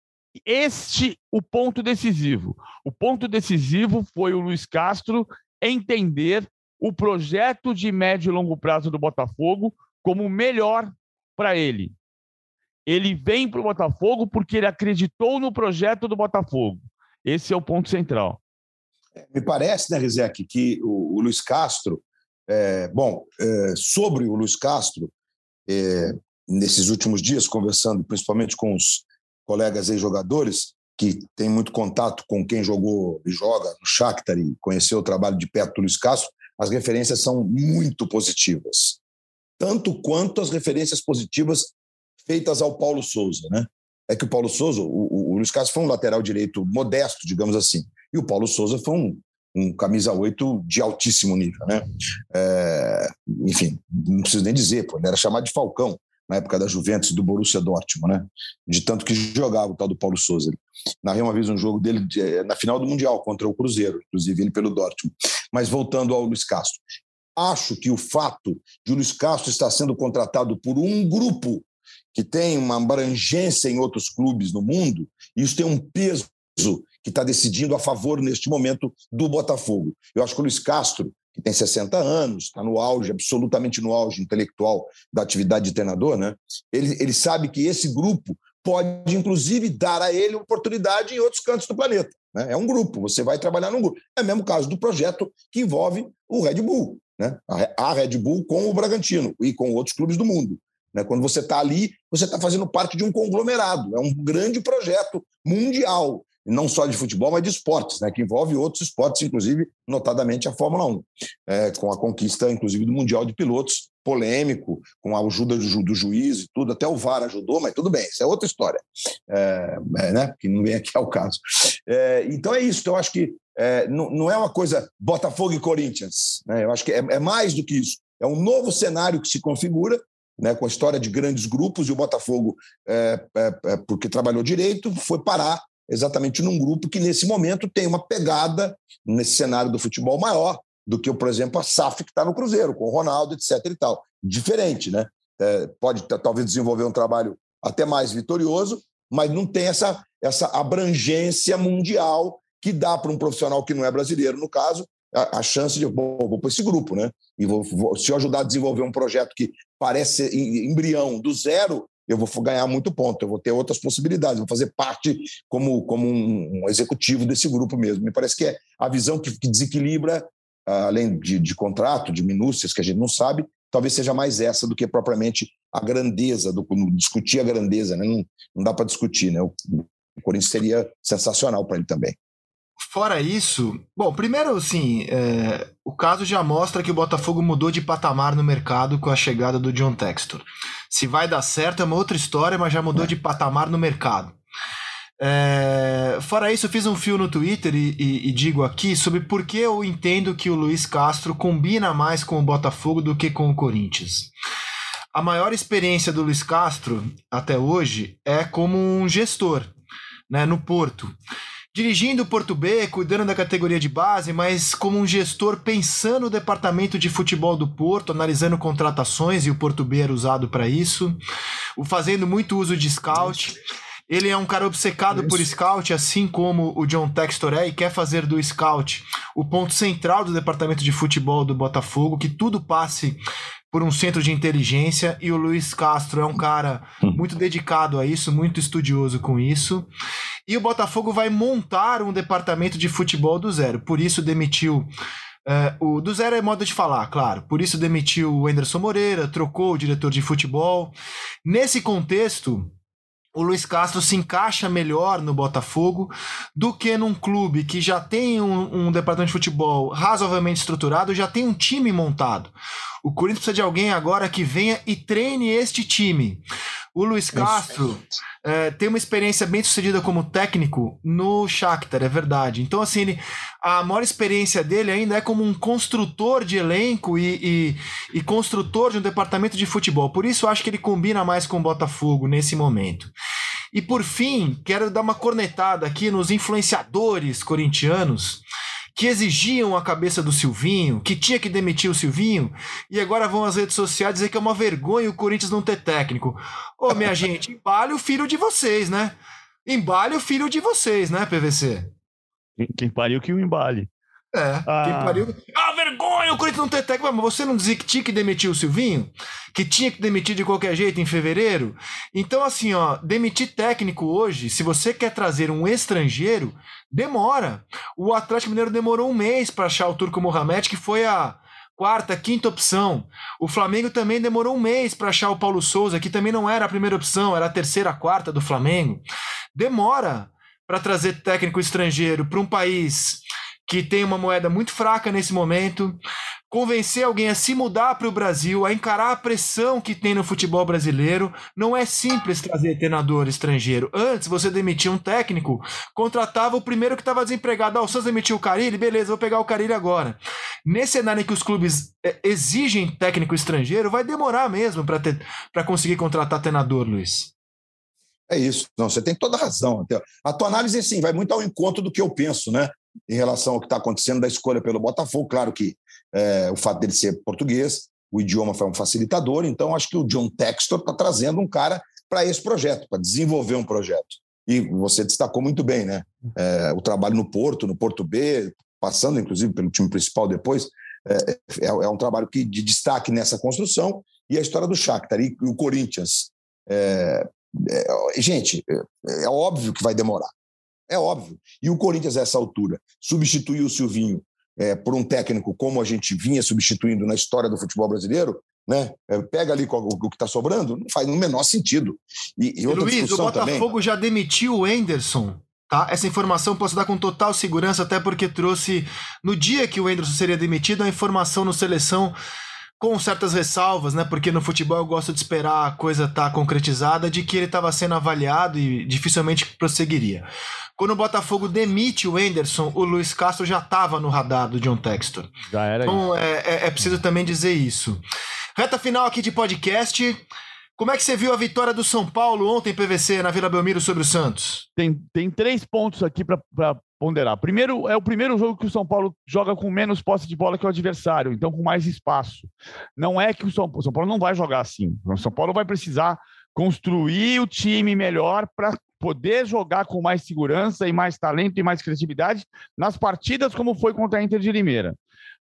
este o ponto decisivo. O ponto decisivo foi o Luiz Castro entender o projeto de médio e longo prazo do Botafogo como melhor para ele. Ele vem para o Botafogo porque ele acreditou no projeto do Botafogo. Esse é o ponto central. Me parece, né, Rizek, que o, o Luiz Castro, é, bom, é, sobre o Luiz Castro, é, nesses últimos dias, conversando principalmente com os colegas ex-jogadores, que têm muito contato com quem jogou e joga no Shakhtar e conheceu o trabalho de perto do Luiz Castro, as referências são muito positivas. Tanto quanto as referências positivas feitas ao Paulo Souza, né? É que o Paulo Souza, o, o Luiz Castro foi um lateral direito modesto, digamos assim, e o Paulo Souza foi um, um camisa 8 de altíssimo nível, né? É, enfim, não preciso nem dizer, pô, ele era chamado de Falcão na época da Juventus do Borussia Dortmund, né? De tanto que jogava o tal do Paulo Souza. Narrei uma vez um jogo dele de, na final do Mundial contra o Cruzeiro, inclusive ele pelo Dortmund. Mas voltando ao Luiz Castro, acho que o fato de o Luiz Castro estar sendo contratado por um grupo que tem uma abrangência em outros clubes no mundo, isso tem um peso que está decidindo a favor, neste momento, do Botafogo. Eu acho que o Luiz Castro, que tem 60 anos, está no auge, absolutamente no auge intelectual da atividade de treinador, né? ele, ele sabe que esse grupo pode, inclusive, dar a ele oportunidade em outros cantos do planeta. Né? É um grupo, você vai trabalhar num grupo. É o mesmo caso do projeto que envolve o Red Bull, né? a Red Bull com o Bragantino e com outros clubes do mundo. Né? Quando você está ali, você está fazendo parte de um conglomerado, é um grande projeto mundial não só de futebol, mas de esportes, né, que envolve outros esportes, inclusive, notadamente a Fórmula 1, é, com a conquista, inclusive, do Mundial de Pilotos, polêmico, com a ajuda do, ju do juiz e tudo, até o VAR ajudou, mas tudo bem, isso é outra história, é, é, né, que não vem aqui ao caso. É, então é isso, eu acho que é, não, não, é uma coisa Botafogo e Corinthians, né, eu acho que é, é mais do que isso, é um novo cenário que se configura, né, com a história de grandes grupos, e o Botafogo, é, é, é, porque trabalhou direito, foi parar exatamente num grupo que, nesse momento, tem uma pegada nesse cenário do futebol maior do que, por exemplo, a SAF que está no Cruzeiro, com o Ronaldo, etc. e tal. Diferente, né? É, pode talvez desenvolver um trabalho até mais vitorioso, mas não tem essa, essa abrangência mundial que dá para um profissional que não é brasileiro, no caso, a, a chance de, bom, vou para esse grupo, né? E vou, vou, se eu ajudar a desenvolver um projeto que parece embrião do zero, eu vou ganhar muito ponto, eu vou ter outras possibilidades, vou fazer parte como, como um, um executivo desse grupo mesmo. Me parece que é a visão que, que desequilibra, ah, além de, de contrato, de minúcias que a gente não sabe, talvez seja mais essa do que propriamente a grandeza, do, discutir a grandeza, né? não, não dá para discutir. Né? O, o Corinthians seria sensacional para ele também. Fora isso, bom, primeiro, assim, é, o caso já mostra que o Botafogo mudou de patamar no mercado com a chegada do John Textor. Se vai dar certo é uma outra história, mas já mudou de patamar no mercado. É, fora isso, eu fiz um fio no Twitter e, e, e, digo aqui sobre por que eu entendo que o Luiz Castro combina mais com o Botafogo do que com o Corinthians. A maior experiência do Luiz Castro até hoje é como um gestor né, no Porto dirigindo o Porto B, cuidando da categoria de base, mas como um gestor pensando no departamento de futebol do Porto, analisando contratações, e o Porto B era usado para isso, o fazendo muito uso de scout. Ele é um cara obcecado Isso. por scout, assim como o John Textor é, e quer fazer do scout o ponto central do departamento de futebol do Botafogo, que tudo passe por um centro de inteligência e o Luiz Castro é um cara hum. muito dedicado a isso, muito estudioso com isso. E o Botafogo vai montar um departamento de futebol do zero. Por isso demitiu é, o do zero é modo de falar, claro. Por isso demitiu o Anderson Moreira, trocou o diretor de futebol. Nesse contexto, o Luiz Castro se encaixa melhor no Botafogo do que num clube que já tem um, um, departamento de futebol razoavelmente estruturado, já tem um time montado. O Corinthians precisa de alguém agora que venha e treine este time. O Luiz Castro é, tem uma experiência bem sucedida como técnico no Shakhtar, é verdade. Então, assim, ele, a maior experiência dele ainda é como um construtor de elenco e, e, e construtor de um departamento de futebol. Por isso, eu acho que ele combina mais com o Botafogo nesse momento. E por fim, quero dar uma cornetada aqui nos influenciadores corintianos que exigiam a cabeça do Silvinho, que tinha que demitir o Silvinho, e agora vão às redes sociais dizer que é uma vergonha o Corinthians não ter técnico. Ô, minha gente, embale o filho de vocês, né? Embale o filho de vocês, né, PVC? Quem, pariu que o embale. É, ah. quem pariu. Ah, vergonha o Corinthians não ter técnico. Mas você não dizia que tinha que demitir o Silvinho? Que tinha que demitir de qualquer jeito em fevereiro? Então, assim, ó, demitir técnico hoje, se você quer trazer um estrangeiro, demora. O Atlético Mineiro demorou um mês para achar o Turco Mohamed, que foi a quarta, quinta opção. O Flamengo também demorou um mês para achar o Paulo Souza, que também não era a primeira opção, era a terceira, quarta do Flamengo. Demora para trazer técnico estrangeiro para um país que tem uma moeda muito fraca nesse momento, convencer alguém a se mudar para o Brasil, a encarar a pressão que tem no futebol brasileiro. Não é simples trazer treinador estrangeiro. Antes, você demitia um técnico, contratava o primeiro que estava desempregado. Ah, o Santos demitiu o Carilli? Beleza, vou pegar o Carilli agora. Nesse cenário em que os clubes é, exigem técnico estrangeiro, vai demorar mesmo para conseguir contratar treinador, Luiz. É isso. Não, você tem toda a razão. A tua análise, sim, vai muito ao encontro do que eu penso, né? Em relação ao que está acontecendo da escolha pelo Botafogo. Claro que é, o fato dele ser português, o idioma foi um facilitador, então acho que o John Textor está trazendo um cara para esse projeto, para desenvolver um projeto. E você destacou muito bem, né? É, o trabalho no Porto, no Porto B, passando inclusive pelo time principal depois, é, é, é um trabalho que, de destaque nessa construção. E a história do Shakhtar e o Corinthians. É, é, gente, é, é óbvio que vai demorar. É óbvio. E o Corinthians, a essa altura, substituir o Silvinho é, por um técnico como a gente vinha substituindo na história do futebol brasileiro, né? É, pega ali o, o que está sobrando, não faz no menor sentido. E, e Luiz, o Botafogo também... já demitiu o Enderson. Tá? Essa informação posso dar com total segurança, até porque trouxe, no dia que o Enderson seria demitido, a informação no Seleção com certas ressalvas, né? Porque no futebol eu gosto de esperar a coisa estar tá concretizada, de que ele estava sendo avaliado e dificilmente prosseguiria. Quando o Botafogo demite o Enderson, o Luiz Castro já estava no radar do John Textor. Já era. Então é, é, é, preciso também dizer isso. Reta final aqui de podcast. Como é que você viu a vitória do São Paulo ontem, PVC, na Vila Belmiro sobre o Santos? Tem, tem três pontos aqui para ponderar. Primeiro, é o primeiro jogo que o São Paulo joga com menos posse de bola que o adversário, então com mais espaço. Não é que o São, o São Paulo não vai jogar assim. O São Paulo vai precisar construir o time melhor para poder jogar com mais segurança e mais talento e mais criatividade nas partidas como foi contra a Inter de Limeira.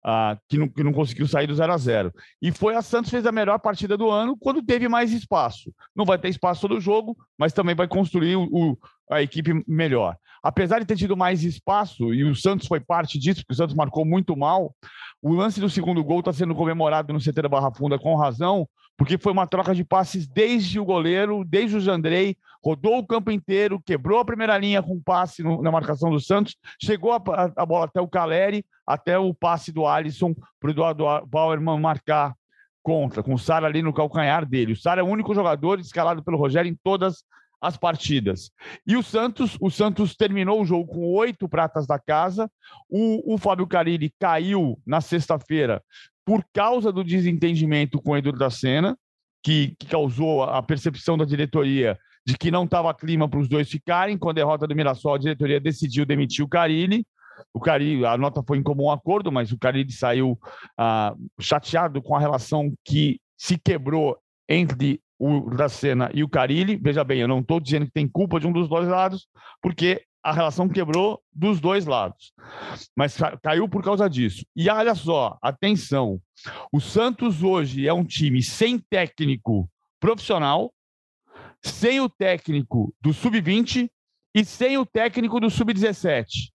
Uh, que, não, que, não, conseguiu sair do 0 a 0 E foi a Santos fez a melhor partida do ano quando teve mais espaço. Não vai ter espaço todo jogo, mas também vai construir o, o, a equipe melhor. Apesar de ter tido mais espaço, e o Santos foi parte disso, porque o Santos marcou muito mal, o lance do segundo gol está sendo comemorado no CT da Barra Funda com razão, porque foi uma troca de passes desde o goleiro, desde o Jandrei, rodou o campo inteiro, quebrou a primeira linha com passe no, na marcação do Santos, chegou a, a, bola até o Caleri, até o passe do Alisson para o Eduardo Bauerman marcar contra, com o Sara ali no calcanhar dele. O Sara é o único jogador escalado pelo Rogério em todas as partidas. E o Santos, o Santos terminou o jogo com oito pratas da casa. O, o Fábio Carilli caiu na sexta-feira por causa do desentendimento com o Edu da Sena, que, que causou a percepção da diretoria de que não estava clima para os dois ficarem. Com a derrota do Mirassol, a diretoria decidiu demitir o Carilli. O Carilli, a nota foi em comum acordo, mas o Carilli saiu ah, chateado com a relação que se quebrou entre o Dracena e o Carilli. Veja bem, eu não estou dizendo que tem culpa de um dos dois lados, porque a relação quebrou dos dois lados. Mas caiu por causa disso. E olha só, atenção: o Santos hoje é um time sem técnico profissional, sem o técnico do sub-20 e sem o técnico do sub-17.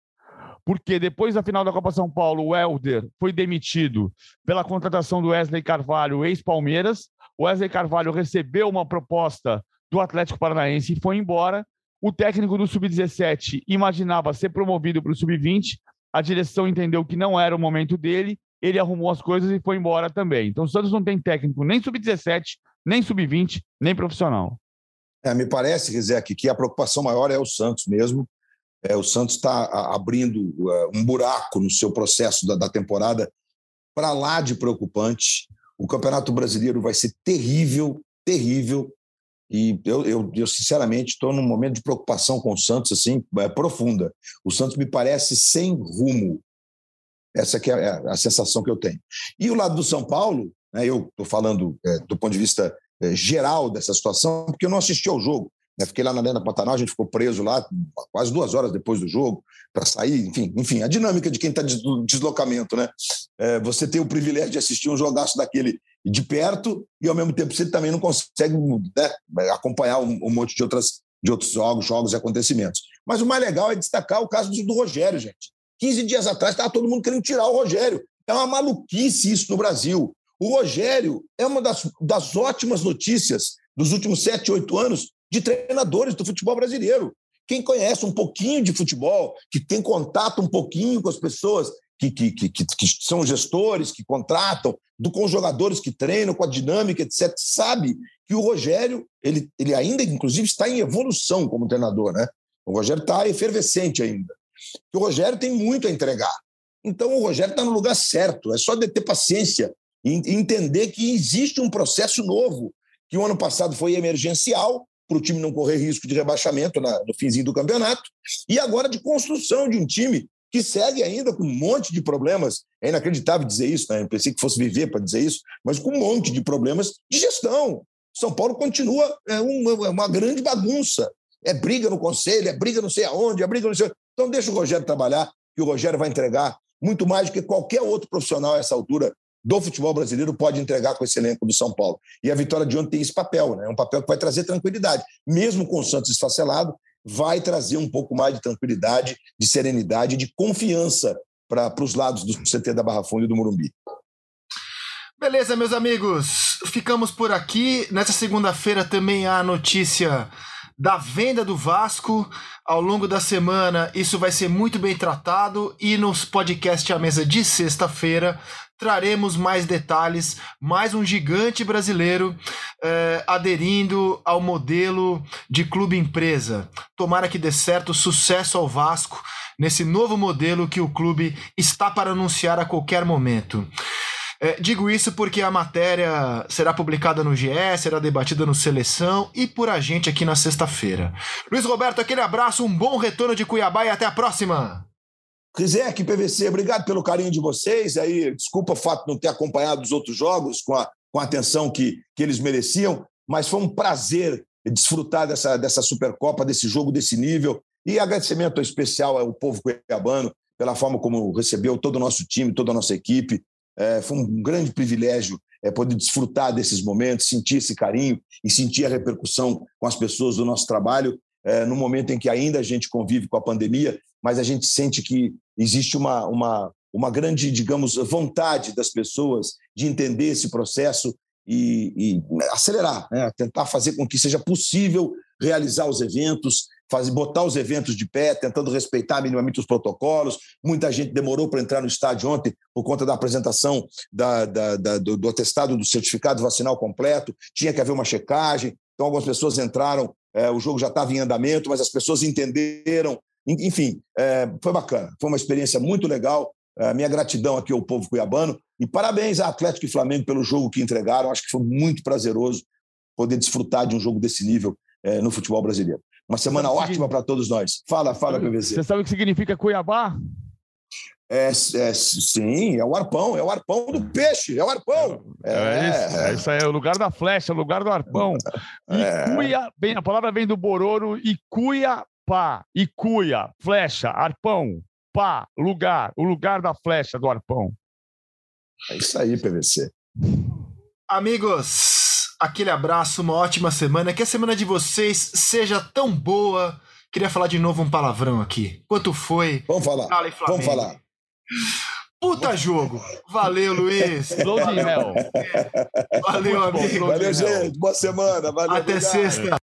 Porque depois da final da Copa São Paulo, o Helder foi demitido pela contratação do Wesley Carvalho, ex-Palmeiras. Wesley Carvalho recebeu uma proposta do Atlético Paranaense e foi embora. O técnico do Sub-17 imaginava ser promovido para o Sub-20, a direção entendeu que não era o momento dele, ele arrumou as coisas e foi embora também. Então o Santos não tem técnico nem Sub-17, nem Sub-20, nem profissional. É, me parece, Rizek, que a preocupação maior é o Santos mesmo. É, o Santos está abrindo uh, um buraco no seu processo da, da temporada para lá de preocupante. O Campeonato Brasileiro vai ser terrível, terrível. E eu, eu, eu sinceramente, estou num momento de preocupação com o Santos assim é, profunda. O Santos me parece sem rumo. Essa que é, a sensação que eu tenho. E o lado do São Paulo, né, eu estou falando é, do ponto de vista é, geral dessa situação, porque eu não assisti ao jogo. Né? Fiquei lá na Arena Pantanal, a gente ficou preso lá quase duas horas depois do jogo para sair. Enfim, enfim, a dinâmica de quem está de deslocamento, né? É, você tem o privilégio de assistir um jogaço daquele de perto e ao mesmo tempo você também não consegue né, acompanhar um, um, monte de outras de outros jogos, jogos e acontecimentos. Mas o mais legal é destacar o caso do, Rogério, gente. 15 dias atrás estava todo mundo querendo tirar o Rogério. É uma maluquice isso no Brasil. O Rogério é uma das, das ótimas notícias dos últimos sete, oito anos de treinadores do futebol brasileiro. Quem conhece um pouquinho de futebol, que tem contato um pouquinho com as pessoas que, que, que, que, são gestores, que contratam, do, com os jogadores que treinam, com a dinâmica, etc., sabe que o Rogério, ele, ele ainda, inclusive, está em evolução como treinador, né? O Rogério está efervescente ainda. o Rogério tem muito a entregar. Então, o Rogério está no lugar certo. É só de ter paciência e entender que existe um processo novo, que o ano passado foi emergencial, para o time não correr risco de rebaixamento na, no finzinho do campeonato, e agora de construção de um time que segue ainda com um monte de problemas. É inacreditável dizer isso, né? Eu pensei que fosse viver para dizer isso, mas com um monte de problemas de gestão. São Paulo continua é uma, é uma, grande bagunça. É briga no conselho, é briga não sei aonde, é briga não sei. Então deixa o Rogério trabalhar, que o Rogério vai entregar muito mais do que qualquer outro profissional a essa altura do futebol brasileiro pode entregar com esse elenco do São Paulo. E a vitória de ontem tem esse papel, né? É um papel que vai trazer tranquilidade. Mesmo com o Santos esfacelado, vai trazer um pouco mais de tranquilidade, de serenidade, de confiança para os lados do CT da Barra Funda e do Morumbi. Beleza, meus amigos, ficamos por aqui. Nessa segunda-feira também há notícia da venda do Vasco. Ao longo da semana, isso vai ser muito bem tratado e nos podcast à mesa de sexta-feira traremos mais detalhes, mais um gigante brasileiro eh, aderindo ao modelo de clube empresa. Tomara que dê certo, sucesso ao Vasco nesse novo modelo que o clube está para anunciar a qualquer momento. É, digo isso porque a matéria será publicada no GE, será debatida no Seleção e por a gente aqui na sexta-feira. Luiz Roberto, aquele abraço, um bom retorno de Cuiabá e até a próxima! Rizek, PVC, obrigado pelo carinho de vocês. Aí, desculpa o fato de não ter acompanhado os outros jogos com a, com a atenção que, que eles mereciam, mas foi um prazer desfrutar dessa, dessa Supercopa, desse jogo desse nível. E agradecimento especial ao povo cuiabano pela forma como recebeu todo o nosso time, toda a nossa equipe. É, foi um grande privilégio é, poder desfrutar desses momentos, sentir esse carinho e sentir a repercussão com as pessoas do nosso trabalho é, no momento em que ainda a gente convive com a pandemia, mas a gente sente que existe uma, uma, uma grande, digamos, vontade das pessoas de entender esse processo e, e acelerar, né? tentar fazer com que seja possível realizar os eventos, fazer, botar os eventos de pé, tentando respeitar minimamente os protocolos. Muita gente demorou para entrar no estádio ontem por conta da apresentação da, da, da, do, do atestado do certificado vacinal completo, tinha que haver uma checagem. Então, algumas pessoas entraram, é, o jogo já estava em andamento, mas as pessoas entenderam enfim, é, foi bacana. Foi uma experiência muito legal. É, minha gratidão aqui ao povo cuiabano. E parabéns a Atlético e Flamengo pelo jogo que entregaram. Acho que foi muito prazeroso poder desfrutar de um jogo desse nível no futebol brasileiro. Uma semana ótima para todos nós. Fala, fala, PVC. Você sabe o que significa Cuiabá? É, é, sim, é o arpão, é o arpão do peixe, é o arpão. É, é, isso, é isso aí, é o lugar da flecha, é o lugar do arpão. E é. cuia, bem, a palavra vem do bororo e cuia pá, e cuia, flecha, arpão, pá, lugar, o lugar da flecha do arpão. É isso aí, PVC. Amigos, aquele abraço, uma ótima semana. Que a semana de vocês seja tão boa. Queria falar de novo um palavrão aqui. Quanto foi? Vamos falar. Vamos falar. Puta jogo. Valeu, Luiz. Valeu, amigo. Valeu, gente. Boa semana. Valeu, Até obrigado. sexta.